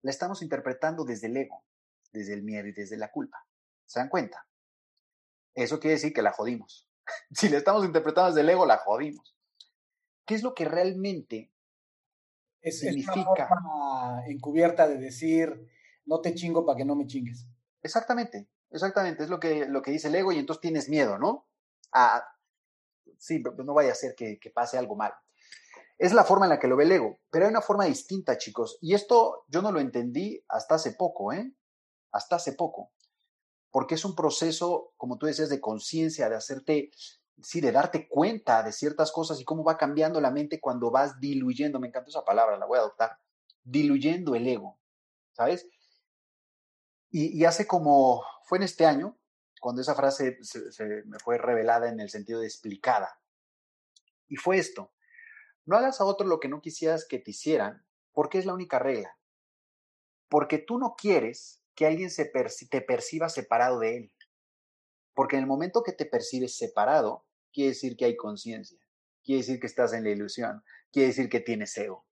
la estamos interpretando desde el ego, desde el miedo y desde la culpa. ¿Se dan cuenta? Eso quiere decir que la jodimos. si la estamos interpretando desde el ego, la jodimos. ¿Qué es lo que realmente es, significa? Es una forma encubierta de decir, no te chingo para que no me chingues. Exactamente, exactamente. Es lo que, lo que dice el ego y entonces tienes miedo, ¿no? A, sí, no vaya a ser que, que pase algo mal. Es la forma en la que lo ve el ego, pero hay una forma distinta, chicos. Y esto yo no lo entendí hasta hace poco, ¿eh? Hasta hace poco. Porque es un proceso, como tú decías, de conciencia, de hacerte, sí, de darte cuenta de ciertas cosas y cómo va cambiando la mente cuando vas diluyendo, me encanta esa palabra, la voy a adoptar, diluyendo el ego, ¿sabes? Y, hace como, fue en este año, cuando esa frase se me fue revelada en el sentido de explicada. Y fue esto, no hagas a otro lo que no quisieras que te hicieran, porque es la única regla. Porque tú no quieres que alguien se te perciba separado de él. Porque en el momento que te percibes separado, quiere decir que hay conciencia, quiere decir que estás en la ilusión, quiere decir que tienes ego.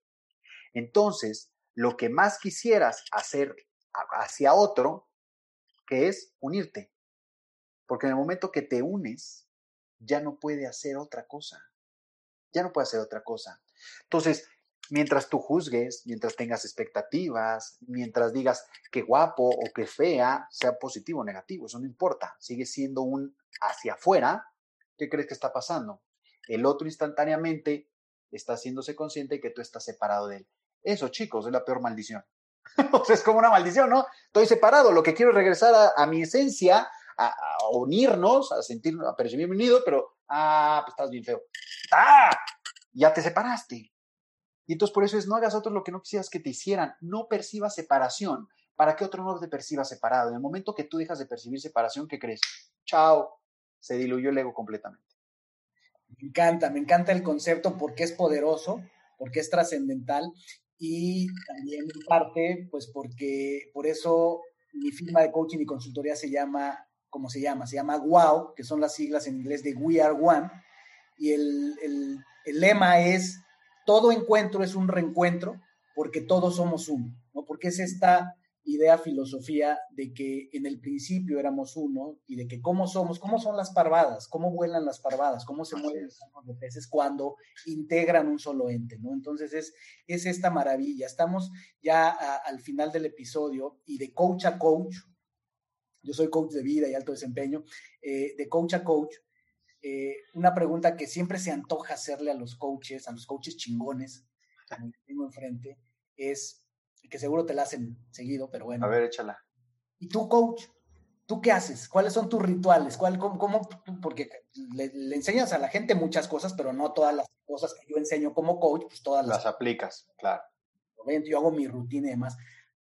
Entonces, lo que más quisieras hacer hacia otro, que es unirte. Porque en el momento que te unes, ya no puede hacer otra cosa ya no puede hacer otra cosa. Entonces, mientras tú juzgues, mientras tengas expectativas, mientras digas que guapo o que fea, sea positivo o negativo, eso no importa, sigue siendo un hacia afuera, ¿qué crees que está pasando? El otro instantáneamente está haciéndose consciente de que tú estás separado de él. Eso, chicos, es la peor maldición. es como una maldición, ¿no? Estoy separado, lo que quiero es regresar a, mi esencia, a, a, unirnos, a sentir, a percibirme unido, pero Ah, pues estás bien feo. ¡Ah! Ya te separaste. Y entonces por eso es, no hagas otro lo que no quisieras que te hicieran. No percibas separación para que otro no te perciba separado. En el momento que tú dejas de percibir separación, ¿qué crees? Chao. Se diluyó el ego completamente. Me encanta, me encanta el concepto porque es poderoso, porque es trascendental y también en parte, pues porque por eso mi firma de coaching y consultoría se llama como se llama, se llama WOW, que son las siglas en inglés de We Are One, y el, lema es, todo encuentro es un reencuentro porque todos somos uno, ¿no? Porque es esta idea, filosofía de que en el principio éramos uno y de que cómo somos, cómo son las parvadas, cómo vuelan las parvadas, cómo se mueven los peces cuando integran un solo ente, ¿no? Entonces es, es esta maravilla. Estamos ya al final del episodio y de coach a coach, yo soy coach de vida y alto desempeño, eh, de coach a coach, eh, una pregunta que siempre se antoja hacerle a los coaches, a los coaches chingones, que tengo enfrente, es, que seguro te la hacen seguido, pero bueno. A ver, échala. ¿Y tú, coach? ¿Tú qué haces? ¿Cuáles son tus rituales? ¿Cuál, cómo, porque le, enseñas a la gente muchas cosas, pero no todas las cosas que yo enseño como coach, pues todas las... Las aplicas, claro. Yo hago mi rutina y demás.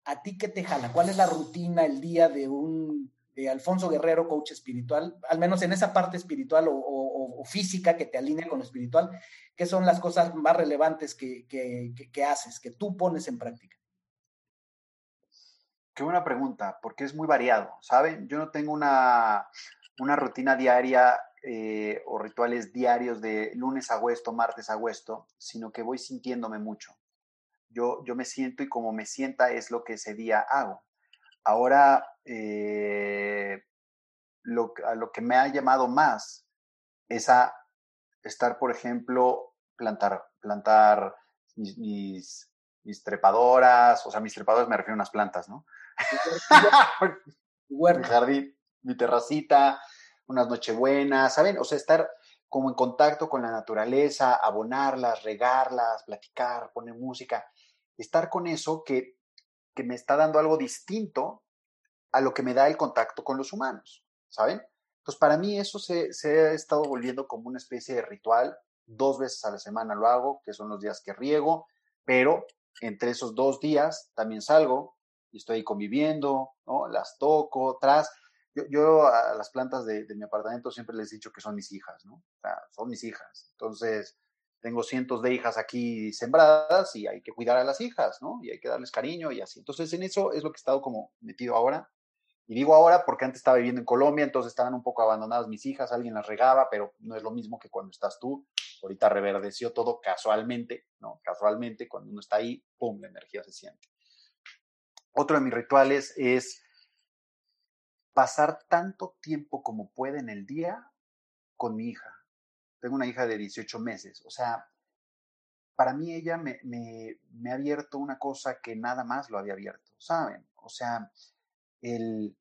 ¿A ti qué te jala? ¿Cuál es la rutina, el día de un de Alfonso Guerrero, coach espiritual, al menos en esa parte espiritual o, física que te alinea con lo espiritual, ¿qué son las cosas más relevantes que, que, haces, que tú pones en práctica? Qué buena pregunta, porque es muy variado, ¿saben? Yo no tengo una, una rutina diaria eh, o rituales diarios de lunes a huesto, martes a huesto, sino que voy sintiéndome mucho. Yo, yo me siento y como me sienta es lo que ese día hago. Ahora, eh, lo, a lo que me ha llamado más es a estar, por ejemplo, plantar, plantar mis, mis, trepadoras, o sea, mis trepadoras me refiero a unas plantas, ¿no? mi jardín, mi terracita, unas nochebuenas, ¿saben? O sea, estar como en contacto con la naturaleza, abonarlas, regarlas, platicar, poner música, estar con eso que que me está dando algo distinto a lo que me da el contacto con los humanos, ¿saben? Entonces, para mí eso se, ha estado volviendo como una especie de ritual. Dos veces a la semana lo hago, que son los días que riego, pero entre esos dos días también salgo y estoy conviviendo, ¿no? Las toco, tras. Yo, yo a las plantas de, mi apartamento siempre les he dicho que son mis hijas, ¿no? Son mis hijas. Entonces, tengo cientos de hijas aquí sembradas y hay que cuidar a las hijas, ¿no? Y hay que darles cariño y así. Entonces, en eso es lo que he estado como metido ahora. Y digo ahora porque antes estaba viviendo en Colombia, entonces estaban un poco abandonadas mis hijas, alguien las regaba, pero no es lo mismo que cuando estás tú. Ahorita reverdeció todo casualmente, ¿no? Casualmente, cuando uno está ahí, ¡pum!, la energía se siente. Otro de mis rituales es pasar tanto tiempo como puede en el día con mi hija tengo una hija de 18 meses. O sea, para mí ella me, me, ha abierto una cosa que nada más lo había abierto, ¿saben? O sea, el,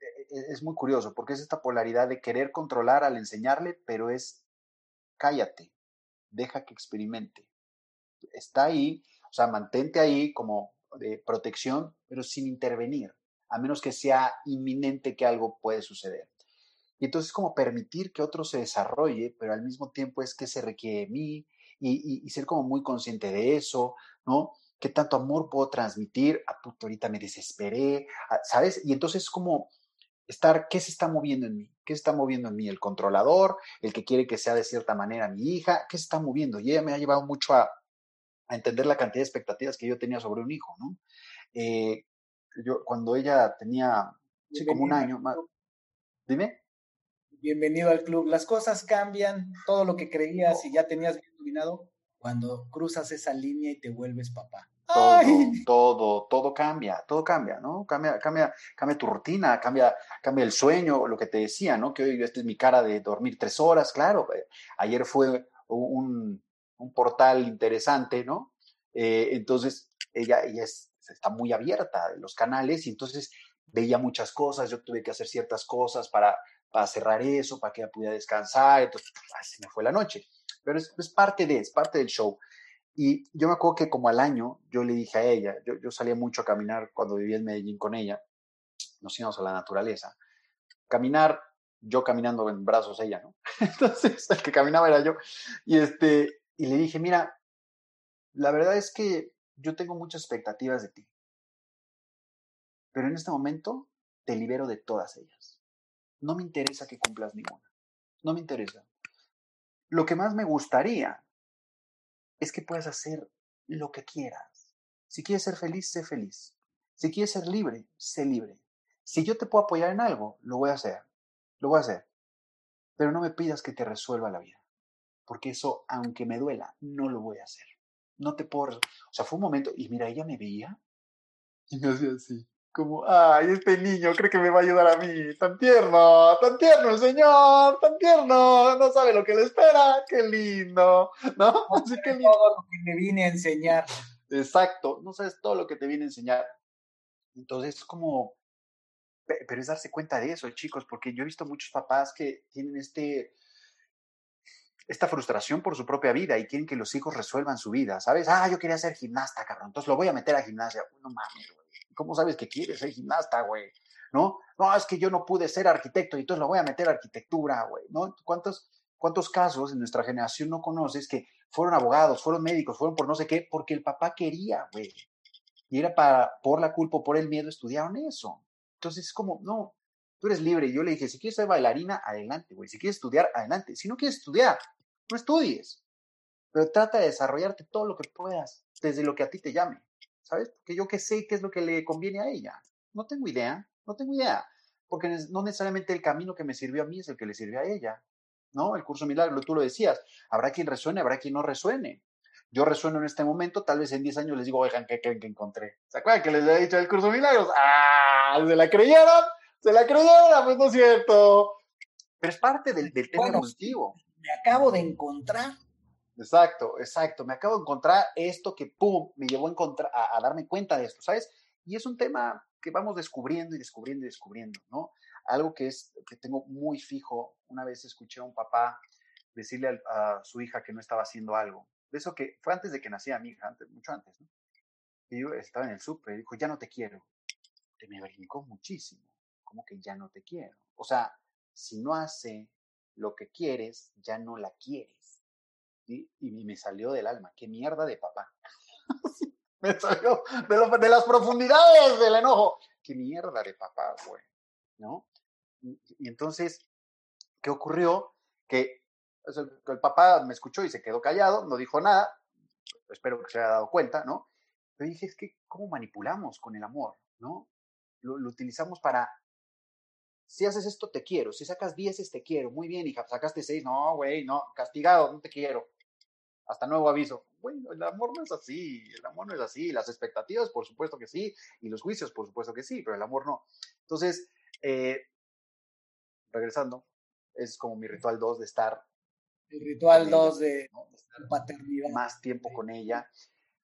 e, e, es muy curioso porque es esta polaridad de querer controlar al enseñarle, pero es cállate, deja que experimente. Está ahí, o sea, mantente ahí como de protección, pero sin intervenir, a menos que sea inminente que algo puede suceder. Y entonces como permitir que otro se desarrolle, pero al mismo tiempo es que se requiere de mí y, ser como muy consciente de eso, ¿no? ¿Qué tanto amor puedo transmitir? A ah, puto, ahorita me desesperé, ah, ¿sabes? Y entonces como estar, ¿qué se está moviendo en mí? ¿Qué se está moviendo en mí? ¿El controlador? ¿El que quiere que sea de cierta manera mi hija? ¿Qué se está moviendo? Y ella me ha llevado mucho a, entender la cantidad de expectativas que yo tenía sobre un hijo, ¿no? Eh, yo, cuando ella tenía como un año, más, dime bienvenido al club. Las cosas cambian, todo lo que creías y ya tenías bien dominado cuando cruzas esa línea y te vuelves papá. Todo, todo, todo cambia, todo cambia, ¿no? Cambia, cambia, cambia tu rutina, cambia, cambia el sueño, lo que te decía, ¿no? Que hoy esta es mi cara de dormir tres horas, claro. Eh, ayer fue un, un portal interesante, ¿no? Eh, entonces, ella, ella está muy abierta de los canales y entonces veía muchas cosas, yo tuve que hacer ciertas cosas para para cerrar eso, para que ella pudiera descansar, entonces se me fue la noche. Pero es, parte de, es parte del show. Y yo me acuerdo que como al año yo le dije a ella, yo, yo salía mucho a caminar cuando vivía en Medellín con ella, nos íbamos a la naturaleza. Caminar, yo caminando en brazos ella, ¿no? Entonces el que caminaba era yo. Y, este, y le dije, mira, la verdad es que yo tengo muchas expectativas de ti, pero en este momento te libero de todas ellas no me interesa que cumplas ninguna. No me interesa. Lo que más me gustaría es que puedas hacer lo que quieras. Si quieres ser feliz, sé feliz. Si quieres ser libre, sé libre. Si yo te puedo apoyar en algo, lo voy a hacer. Lo voy a hacer. Pero no me pidas que te resuelva la vida. Porque eso, aunque me duela, no lo voy a hacer. No te puedo... O sea, fue un momento, y mira, ella me veía y me hacía así como, ay, este niño cree que me va a ayudar a mí, tan tierno, tan tierno el señor, tan tierno, no sabe lo que le espera, qué lindo, ¿no? Así que todo lo que me vine a enseñar. Exacto, no sabes todo lo que te viene a enseñar. Entonces, como, pero es darse cuenta de eso, chicos, porque yo he visto muchos papás que tienen este, esta frustración por su propia vida y quieren que los hijos resuelvan su vida, ¿sabes? Ah, yo quería ser gimnasta, cabrón, entonces lo voy a meter a gimnasia. No mames, ¿Cómo sabes que quieres ser gimnasta, güey? ¿No? No, es que yo no pude ser arquitecto y entonces lo voy a meter a arquitectura, güey, ¿no? ¿Cuántos, ¿Cuántos casos en nuestra generación no conoces que fueron abogados, fueron médicos, fueron por no sé qué, porque el papá quería, güey? Y era para, por la culpa, por el miedo, estudiaron eso. Entonces es como, no, tú eres libre. Y yo le dije, si quieres ser bailarina, adelante, güey. Si quieres estudiar, adelante. Si no quieres estudiar, no estudies. Pero trata de desarrollarte todo lo que puedas, desde lo que a ti te llame. ¿Sabes? Porque yo que sé qué es lo que le conviene a ella. No tengo idea, no tengo idea. Porque no necesariamente el camino que me sirvió a mí es el que le sirvió a ella. ¿No? El curso milagro, tú lo decías. Habrá quien resuene, habrá quien no resuene. Yo resueno en este momento, tal vez en 10 años les digo, oigan, ¿qué creen que encontré? ¿Se acuerdan que les había dicho el curso milagros? ¡Ah! ¿Se la creyeron? ¿Se la creyeron? Ah, pues no es cierto. Pero es parte del, tema evolutivo. Me acabo de encontrar. Exacto, exacto. Me acabo de encontrar esto que, pum, me llevó a, encontrar, a, darme cuenta de esto, ¿sabes? Y es un tema que vamos descubriendo y descubriendo y descubriendo, ¿no? Algo que es que tengo muy fijo. Una vez escuché a un papá decirle a, su hija que no estaba haciendo algo. De eso que fue antes de que naciera mi hija, antes, mucho antes, ¿no? Y yo estaba en el súper y dijo, ya no te quiero. Te me brincó muchísimo. Como que ya no te quiero. O sea, si no hace lo que quieres, ya no la quieres. Y, me salió del alma. Qué mierda de papá. me salió de, las profundidades del enojo. Qué mierda de papá, güey. ¿No? Y, entonces, ¿qué ocurrió? Que el, papá me escuchó y se quedó callado, no dijo nada. Espero que se haya dado cuenta, ¿no? Pero dije, es que, ¿cómo manipulamos con el amor? ¿No? lo utilizamos para si haces esto, te quiero. Si sacas 10, te quiero. Muy bien, hija, sacaste 6. No, güey, no, castigado, no te quiero. Hasta nuevo aviso. Bueno, el amor no es así. El amor no es así. Las expectativas, por supuesto que sí. Y los juicios, por supuesto que sí. Pero el amor no. Entonces, eh, regresando, es como mi ritual 2 de estar. El ritual 2 de, paternidad. Más tiempo con ella.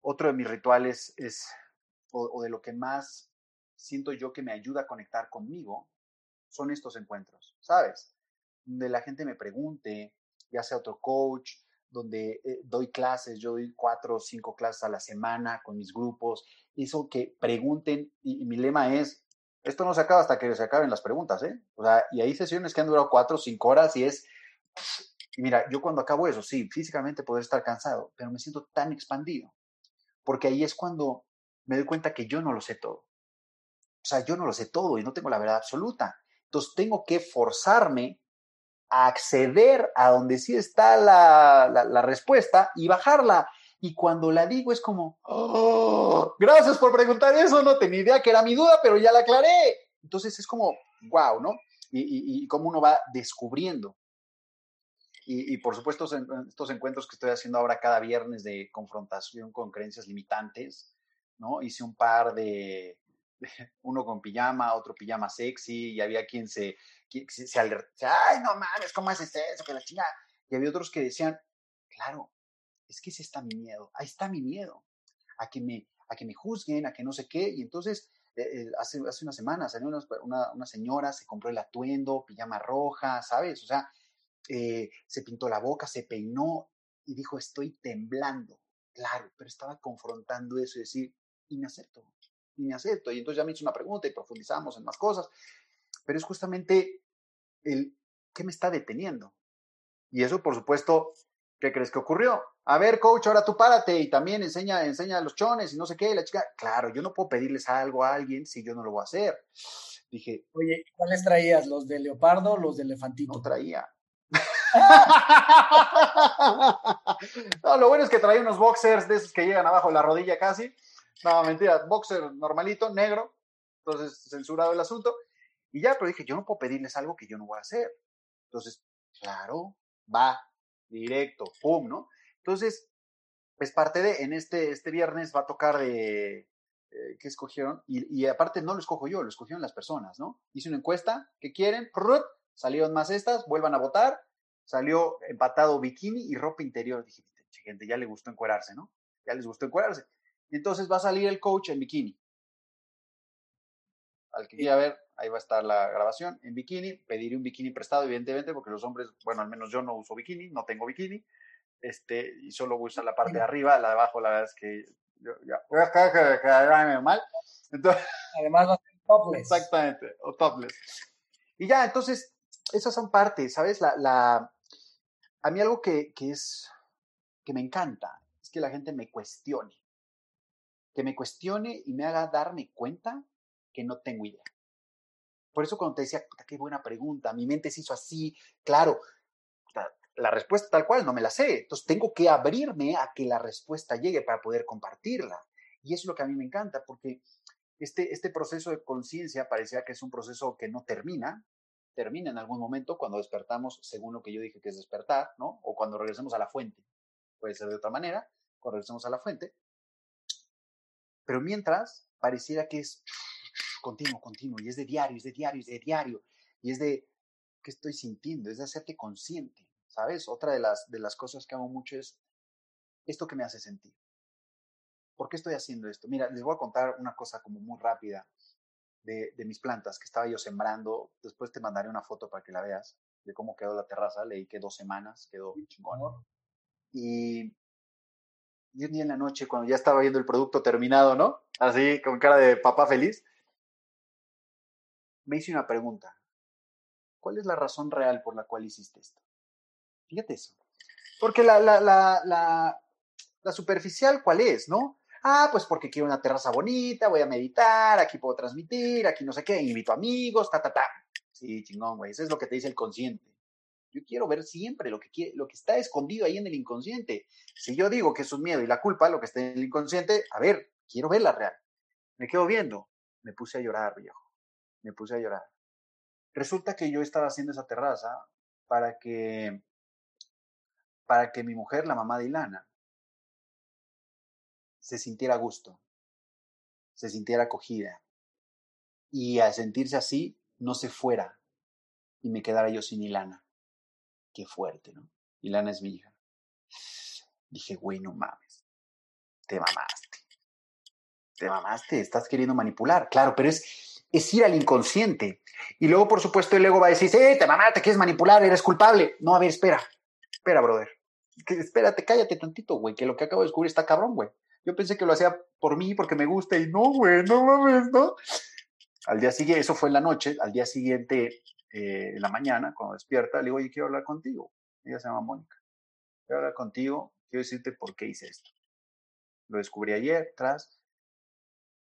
Otro de mis rituales es, o de lo que más siento yo que me ayuda a conectar conmigo, son estos encuentros, ¿sabes? Donde la gente me pregunte, ya sea otro coach, donde eh, doy clases, yo doy cuatro o cinco clases a la semana con mis grupos, eso que pregunten, y, mi lema es, esto no se acaba hasta que se acaben las preguntas, ¿eh? O sea, y hay sesiones que han durado cuatro o cinco horas y es, mira, yo cuando acabo eso, sí, físicamente poder estar cansado, pero me siento tan expandido, porque ahí es cuando me doy cuenta que yo no lo sé todo. O sea, yo no lo sé todo y no tengo la verdad absoluta. Entonces tengo que forzarme acceder a donde sí está la, respuesta y bajarla. Y cuando la digo es como, oh, gracias por preguntar eso, no tenía idea que era mi duda, pero ya la aclaré. Entonces es como, wow, ¿no? Y, y, cómo uno va descubriendo. Y, y, por supuesto, estos encuentros que estoy haciendo ahora cada viernes de confrontación con creencias limitantes, ¿no? Hice un par de, uno con pijama, otro pijama sexy, y había quien se, se, se ay, no mames, ¿cómo haces eso? Que la chingada. Y había otros que decían, claro, es que ese está mi miedo, ahí está mi miedo, a que me, a que me juzguen, a que no sé qué. Y entonces, eh, eh, hace, hace una semana salió una, una, señora, se compró el atuendo, pijama roja, ¿sabes? O sea, eh, se pintó la boca, se peinó y dijo, estoy temblando. Claro, pero estaba confrontando eso y decir, y me acepto, y me acepto. Y entonces ya me hizo una pregunta y profundizamos en más cosas. Pero es justamente el qué me está deteniendo. Y eso, por supuesto, ¿qué crees que ocurrió? A ver, coach, ahora tú párate y también enseña, enseña a los chones y no sé qué. la chica, claro, yo no puedo pedirles algo a alguien si yo no lo voy a hacer. Dije, oye, ¿cuáles traías? ¿Los de leopardo o los de elefantito? No traía. no, lo bueno es que traía unos boxers de esos que llegan abajo de la rodilla casi. No, mentira, boxer normalito, negro. Entonces, censurado el asunto. Y ya, pero dije, yo no puedo pedirles algo que yo no voy a hacer. Entonces, claro, va, directo, pum, ¿no? Entonces, pues parte de, en este, este viernes va a tocar de, eh, ¿qué escogieron? Y, aparte no lo escojo yo, lo escogieron las personas, ¿no? Hice una encuesta, ¿qué quieren? Salieron más estas, vuelvan a votar. Salió empatado bikini y ropa interior. Dije, gente, ya le gustó encuerarse, ¿no? Ya les gustó encuerarse. Y entonces va a salir el coach en bikini. Al que quiera ver, ahí va a estar la grabación en bikini. Pediré un bikini prestado, evidentemente, porque los hombres, bueno, al menos yo no uso bikini, no tengo bikini. Este, y solo voy a usar la parte de arriba, la de abajo, la verdad es que yo, ya, voy a quedar mal. Entonces, Además va a ser topless. Exactamente, o topless. Y ya, entonces, esas son partes, ¿sabes? La, la, a mí algo que, que es, que me encanta, es que la gente me cuestione que me cuestione y me haga darme cuenta que no tengo idea. Por eso cuando te decía, qué buena pregunta, mi mente se hizo así, claro, la respuesta tal cual no me la sé. Entonces tengo que abrirme a que la respuesta llegue para poder compartirla. Y eso es lo que a mí me encanta, porque este, este proceso de conciencia parecía que es un proceso que no termina, termina en algún momento cuando despertamos, según lo que yo dije que es despertar, ¿no? O cuando regresemos a la fuente. Puede ser de otra manera, cuando regresemos a la fuente. Pero mientras, pareciera que es continuo, continuo, y es de diario, es de diario, es de diario, y es de, ¿qué estoy sintiendo? Es de hacerte consciente, ¿sabes? Otra de las, de las cosas que hago mucho es esto que me hace sentir. ¿Por qué estoy haciendo esto? Mira, les voy a contar una cosa como muy rápida de, de mis plantas que estaba yo sembrando. Después te mandaré una foto para que la veas de cómo quedó la terraza. Leí que dos semanas quedó chingón. Y, y un día en la noche, cuando ya estaba viendo el producto terminado, ¿no? Así, con cara de papá feliz, me hice una pregunta. ¿Cuál es la razón real por la cual hiciste esto? Fíjate eso. Porque la, la, la, la, la superficial, ¿cuál es, no? Ah, pues porque quiero una terraza bonita, voy a meditar, aquí puedo transmitir, aquí no sé qué, invito amigos, ta, ta, ta. Sí, chingón, güey. Eso es lo que te dice el consciente. Yo quiero ver siempre lo que, lo que está escondido ahí en el inconsciente. Si yo digo que es un miedo y la culpa, lo que está en el inconsciente, a ver, quiero ver la real. Me quedo viendo. Me puse a llorar, viejo. Me puse a llorar. Resulta que yo estaba haciendo esa terraza para que, para que mi mujer, la mamá de Ilana, se sintiera a gusto, se sintiera acogida. Y al sentirse así, no se fuera y me quedara yo sin Ilana. Qué fuerte, ¿no? Ilana es mi hija. Dije, güey, no mames. Te mamaste. Te mamaste, estás queriendo manipular. Claro, pero es, es ir al inconsciente. Y luego, por supuesto, el ego va a decir, eh, te mamaste, quieres manipular, eres culpable. No, a ver, espera. Espera, brother. espérate, cállate tantito, güey, que lo que acabo de descubrir está cabrón, güey. Yo pensé que lo hacía por mí, porque me gusta, y no, güey, no mames, ¿no? Al día siguiente, eso fue en la noche, al día siguiente, eh, en la mañana, cuando despierta, le digo, oye, quiero hablar contigo. Ella se llama Mónica. Quiero hablar contigo, quiero decirte por qué hice esto. Lo descubrí ayer, tras,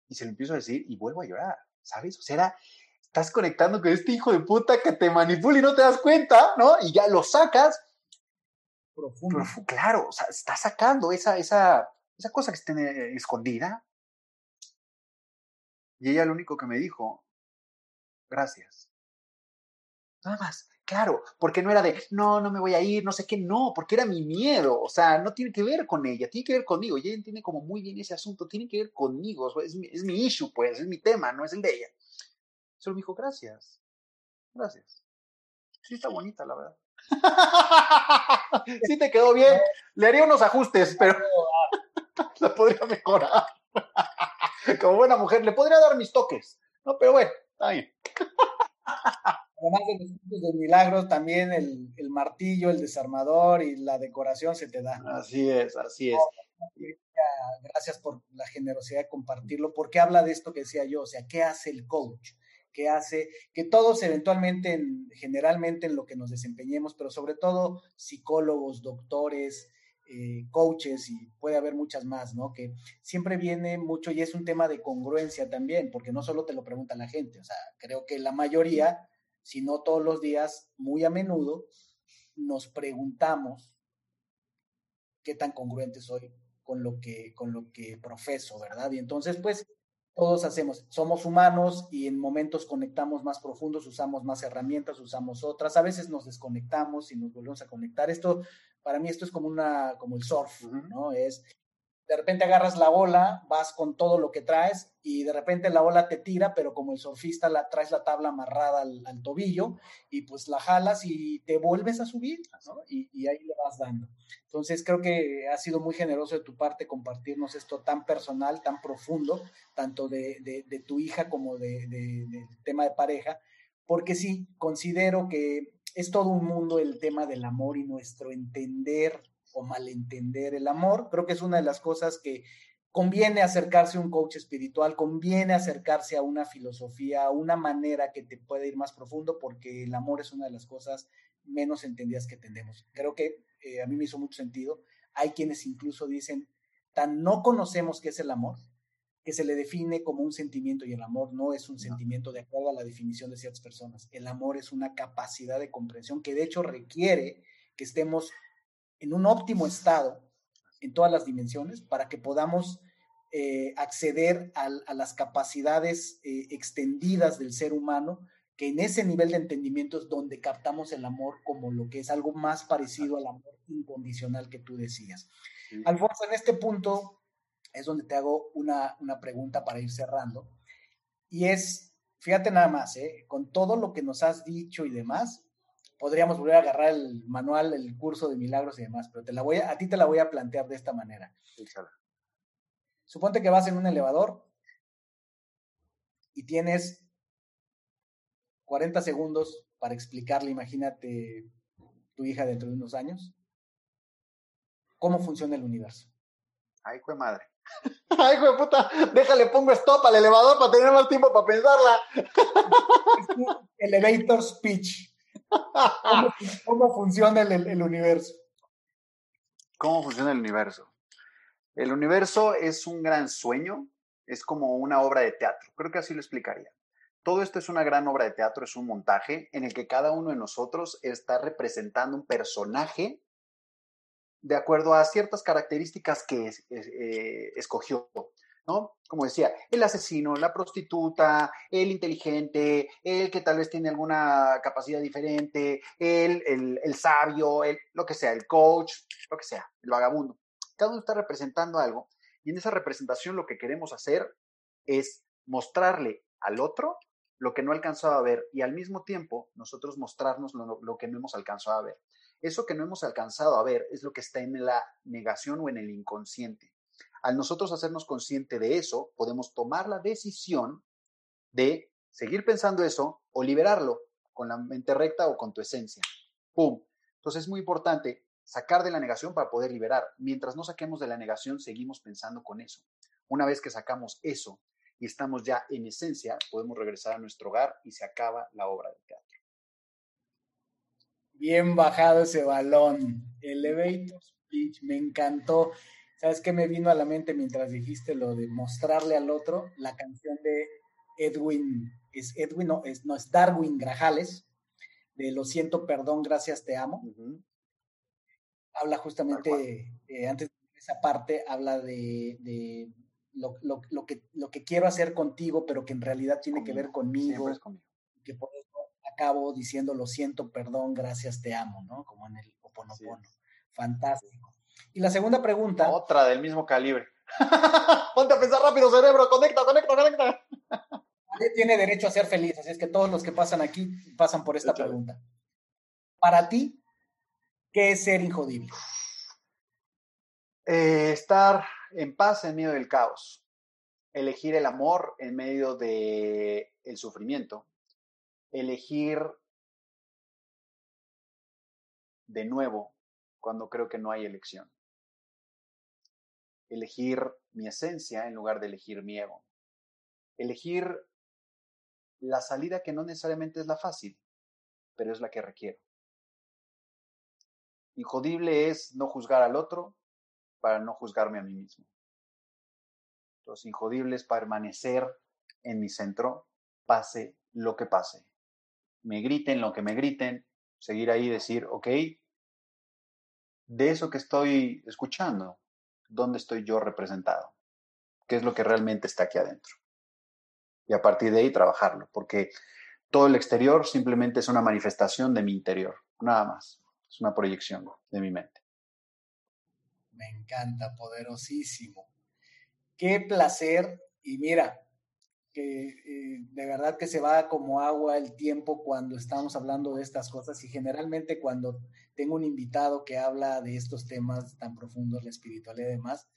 y se lo empiezo a decir y vuelvo a llorar, ¿sabes? O sea, estás conectando con este hijo de puta que te manipula y no te das cuenta, ¿no? Y ya lo sacas. Profundo. claro, o sea, está sacando esa, esa, esa cosa que está escondida. Y ella lo único que me dijo, gracias. Nada más, claro, porque no era de, no, no me voy a ir, no sé qué, no, porque era mi miedo, o sea, no tiene que ver con ella, tiene que ver conmigo, y ella entiende como muy bien ese asunto, tiene que ver conmigo, es mi, es mi issue, pues, es mi tema, no es el de ella. Solo me dijo, gracias, gracias. Sí, está bonita, la verdad. sí te quedó bien, le haría unos ajustes, pero la podría mejorar. Como buena mujer, le podría dar mis toques, ¿no? Pero bueno, está bien. Además de los de milagros, también el, el, martillo, el desarmador y la decoración se te da. Así es, así es. Gracias por la generosidad de compartirlo, porque habla de esto que decía yo, o sea, ¿qué hace el coach? ¿Qué hace que todos eventualmente, generalmente en lo que nos desempeñemos, pero sobre todo psicólogos, doctores, eh, coaches y puede haber muchas más, ¿no? Que siempre viene mucho y es un tema de congruencia también, porque no solo te lo pregunta la gente, o sea, creo que la mayoría, si no todos los días, muy a menudo, nos preguntamos qué tan congruente soy con lo que, con lo que profeso, ¿verdad? Y entonces, pues, todos hacemos, somos humanos y en momentos conectamos más profundos, usamos más herramientas, usamos otras, a veces nos desconectamos y nos volvemos a conectar. Esto, para mí, esto es como una, como el surf, ¿no? Es de repente agarras la ola, vas con todo lo que traes y de repente la ola te tira, pero como el surfista la, traes la tabla amarrada al, tobillo y pues la jalas y te vuelves a subir, ¿no? Y, y, ahí le vas dando. Entonces creo que ha sido muy generoso de tu parte compartirnos esto tan personal, tan profundo, tanto de, de, de tu hija como de, del tema de pareja, porque sí, considero que es todo un mundo el tema del amor y nuestro entender o malentender el amor. Creo que es una de las cosas que conviene acercarse a un coach espiritual, conviene acercarse a una filosofía, a una manera que te puede ir más profundo, porque el amor es una de las cosas menos entendidas que tenemos. Creo que eh, a mí me hizo mucho sentido. Hay quienes incluso dicen, tan no conocemos qué es el amor, que se le define como un sentimiento y el amor no es un sentimiento de acuerdo a la definición de ciertas personas. El amor es una capacidad de comprensión que de hecho requiere que estemos en un óptimo estado en todas las dimensiones para que podamos eh, acceder a, las capacidades eh, extendidas del ser humano, que en ese nivel de entendimiento es donde captamos el amor como lo que es algo más parecido al amor incondicional que tú decías. Alfonso, en este punto es donde te hago una, una pregunta para ir cerrando, y es, fíjate nada más, ¿eh? con todo lo que nos has dicho y demás, podríamos volver a agarrar el manual, el curso de milagros y demás, pero te la voy a, a ti te la voy a plantear de esta manera. Suponte que vas en un elevador y tienes 40 segundos para explicarle, imagínate tu hija dentro de unos años, cómo funciona el universo. Ay, fue madre. Ay, güey, puta, déjale, pongo stop al elevador para tener más tiempo para pensarla. Elevator speech. ¿Cómo, funciona el, universo? ¿Cómo funciona el universo? El universo es un gran sueño, es como una obra de teatro. Creo que así lo explicaría. Todo esto es una gran obra de teatro, es un montaje en el que cada uno de nosotros está representando un personaje de acuerdo a ciertas características que eh, escogió. ¿No? Como decía, el asesino, la prostituta, el inteligente, el que tal vez tiene alguna capacidad diferente, el, el, sabio, el, lo que sea, el coach, lo que sea, el vagabundo. Cada uno está representando algo y en esa representación lo que queremos hacer es mostrarle al otro lo que no ha alcanzado a ver y al mismo tiempo nosotros mostrarnos lo, lo que no hemos alcanzado a ver. Eso que no hemos alcanzado a ver es lo que está en la negación o en el inconsciente. Al nosotros hacernos consciente de eso, podemos tomar la decisión de seguir pensando eso o liberarlo con la mente recta o con tu esencia. ¡Pum! Entonces es muy importante sacar de la negación para poder liberar. Mientras no saquemos de la negación, seguimos pensando con eso. Una vez que sacamos eso y estamos ya en esencia, podemos regresar a nuestro hogar y se acaba la obra de teatro. Bien bajado ese balón. Elevator speech, me encantó. ¿Sabes qué me vino a la mente mientras dijiste lo de mostrarle al otro? La canción de Edwin, es Edwin, no, es, no, es Darwin Grajales, de Lo siento, perdón, gracias, te amo. Habla justamente, eh, antes de esa parte, habla de, lo, que, lo que quiero hacer contigo, pero que en realidad tiene que ver conmigo. Que por eso acabo diciendo lo siento, perdón, gracias, te amo, ¿no? Como en el Oponopono. Fantástico. Y la segunda pregunta. Otra del mismo calibre. Ponte a pensar rápido, cerebro. Conecta, conecta, conecta. Nadie tiene derecho a ser feliz, así es que todos los que pasan aquí pasan por esta pregunta. Para ti, ¿qué es ser injodible? Eh, estar en paz en medio del caos. Elegir el amor en medio del el sufrimiento. Elegir de nuevo cuando creo que no hay elección elegir mi esencia en lugar de elegir mi ego. Elegir la salida que no necesariamente es la fácil, pero es la que requiero. Injodible es no juzgar al otro para no juzgarme a mí mismo. Entonces, injodible es permanecer en mi centro, pase lo que pase. Me griten lo que me griten, seguir ahí y decir, ok, de eso que estoy escuchando, dónde estoy yo representado, qué es lo que realmente está aquí adentro. Y a partir de ahí trabajarlo, porque todo el exterior simplemente es una manifestación de mi interior, nada más. Es una proyección de mi mente. Me encanta, poderosísimo. Qué placer. Y mira, que eh, de verdad que se va como agua el tiempo cuando estamos hablando de estas cosas y generalmente cuando tengo un invitado que habla de estos temas tan profundos, la espiritualidad y demás,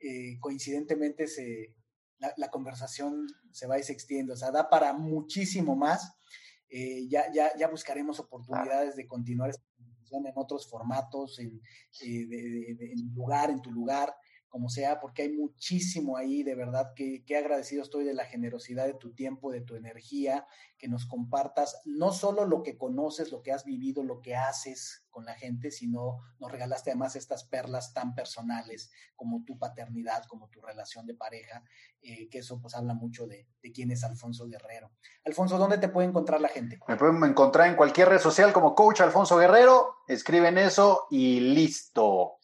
eh, coincidentemente se, la, conversación se va y se extiende, o sea, da para muchísimo más. Eh, ya, ya, ya buscaremos oportunidades de continuar esta conversación en otros formatos, en, en lugar, en tu lugar como sea, porque hay muchísimo ahí, de verdad, que, que agradecido estoy de la generosidad de tu tiempo, de tu energía, que nos compartas no solo lo que conoces, lo que has vivido, lo que haces con la gente, sino nos regalaste además estas perlas tan personales como tu paternidad, como tu relación de pareja, eh, que eso pues habla mucho de, de quién es Alfonso Guerrero. Alfonso, ¿dónde te puede encontrar la gente? Me pueden encontrar en cualquier red social como Coach Alfonso Guerrero, escriben eso y listo.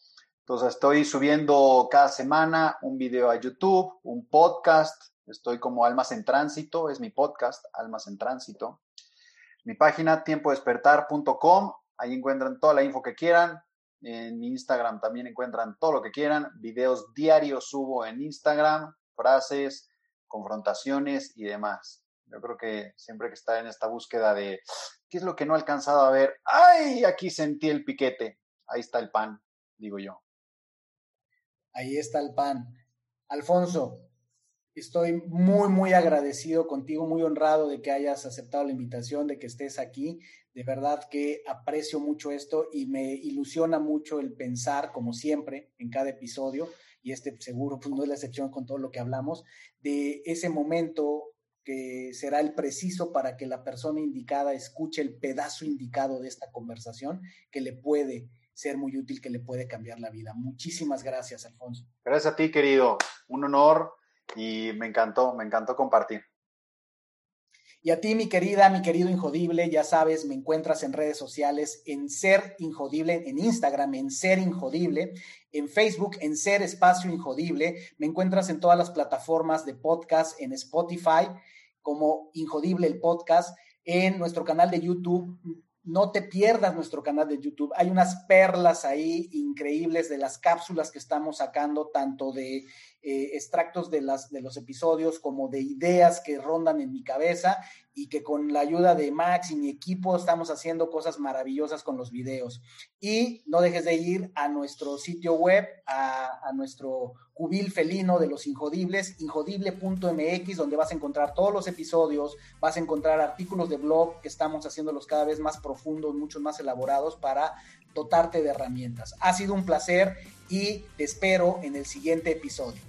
Entonces estoy subiendo cada semana un video a YouTube, un podcast. Estoy como Almas en Tránsito, es mi podcast, Almas en Tránsito. Mi página tiempodespertar.com, ahí encuentran toda la info que quieran. En mi Instagram también encuentran todo lo que quieran. Videos diarios subo en Instagram, frases, confrontaciones y demás. Yo creo que siempre que está en esta búsqueda de qué es lo que no he alcanzado a ver, ¡ay! Aquí sentí el piquete. Ahí está el pan, digo yo ahí está el pan. Alfonso, estoy muy, muy agradecido contigo, muy honrado de que hayas aceptado la invitación, de que estés aquí. De verdad que aprecio mucho esto y me ilusiona mucho el pensar, como siempre, en cada episodio, y este seguro pues, no es la excepción con todo lo que hablamos, de ese momento que será el preciso para que la persona indicada escuche el pedazo indicado de esta conversación que le puede ser muy útil que le puede cambiar la vida. Muchísimas gracias, Alfonso. Gracias a ti, querido. Un honor y me encantó, me encantó compartir. Y a ti, mi querida, mi querido Injodible, ya sabes, me encuentras en redes sociales en Ser Injodible, en Instagram en Ser Injodible, en Facebook en Ser Espacio Injodible, me encuentras en todas las plataformas de podcast, en Spotify como Injodible el podcast, en nuestro canal de YouTube no te pierdas nuestro canal de YouTube. Hay unas perlas ahí increíbles de las cápsulas que estamos sacando, tanto de eh, extractos de, las, de los episodios como de ideas que rondan en mi cabeza y que con la ayuda de Max y mi equipo estamos haciendo cosas maravillosas con los videos. Y no dejes de ir a nuestro sitio web, a, nuestro cubil felino de los Injodibles, injodible.mx, donde vas a encontrar todos los episodios, vas a encontrar artículos de blog que estamos haciéndolos cada vez más profundos, mucho más elaborados para dotarte de herramientas. Ha sido un placer y te espero en el siguiente episodio.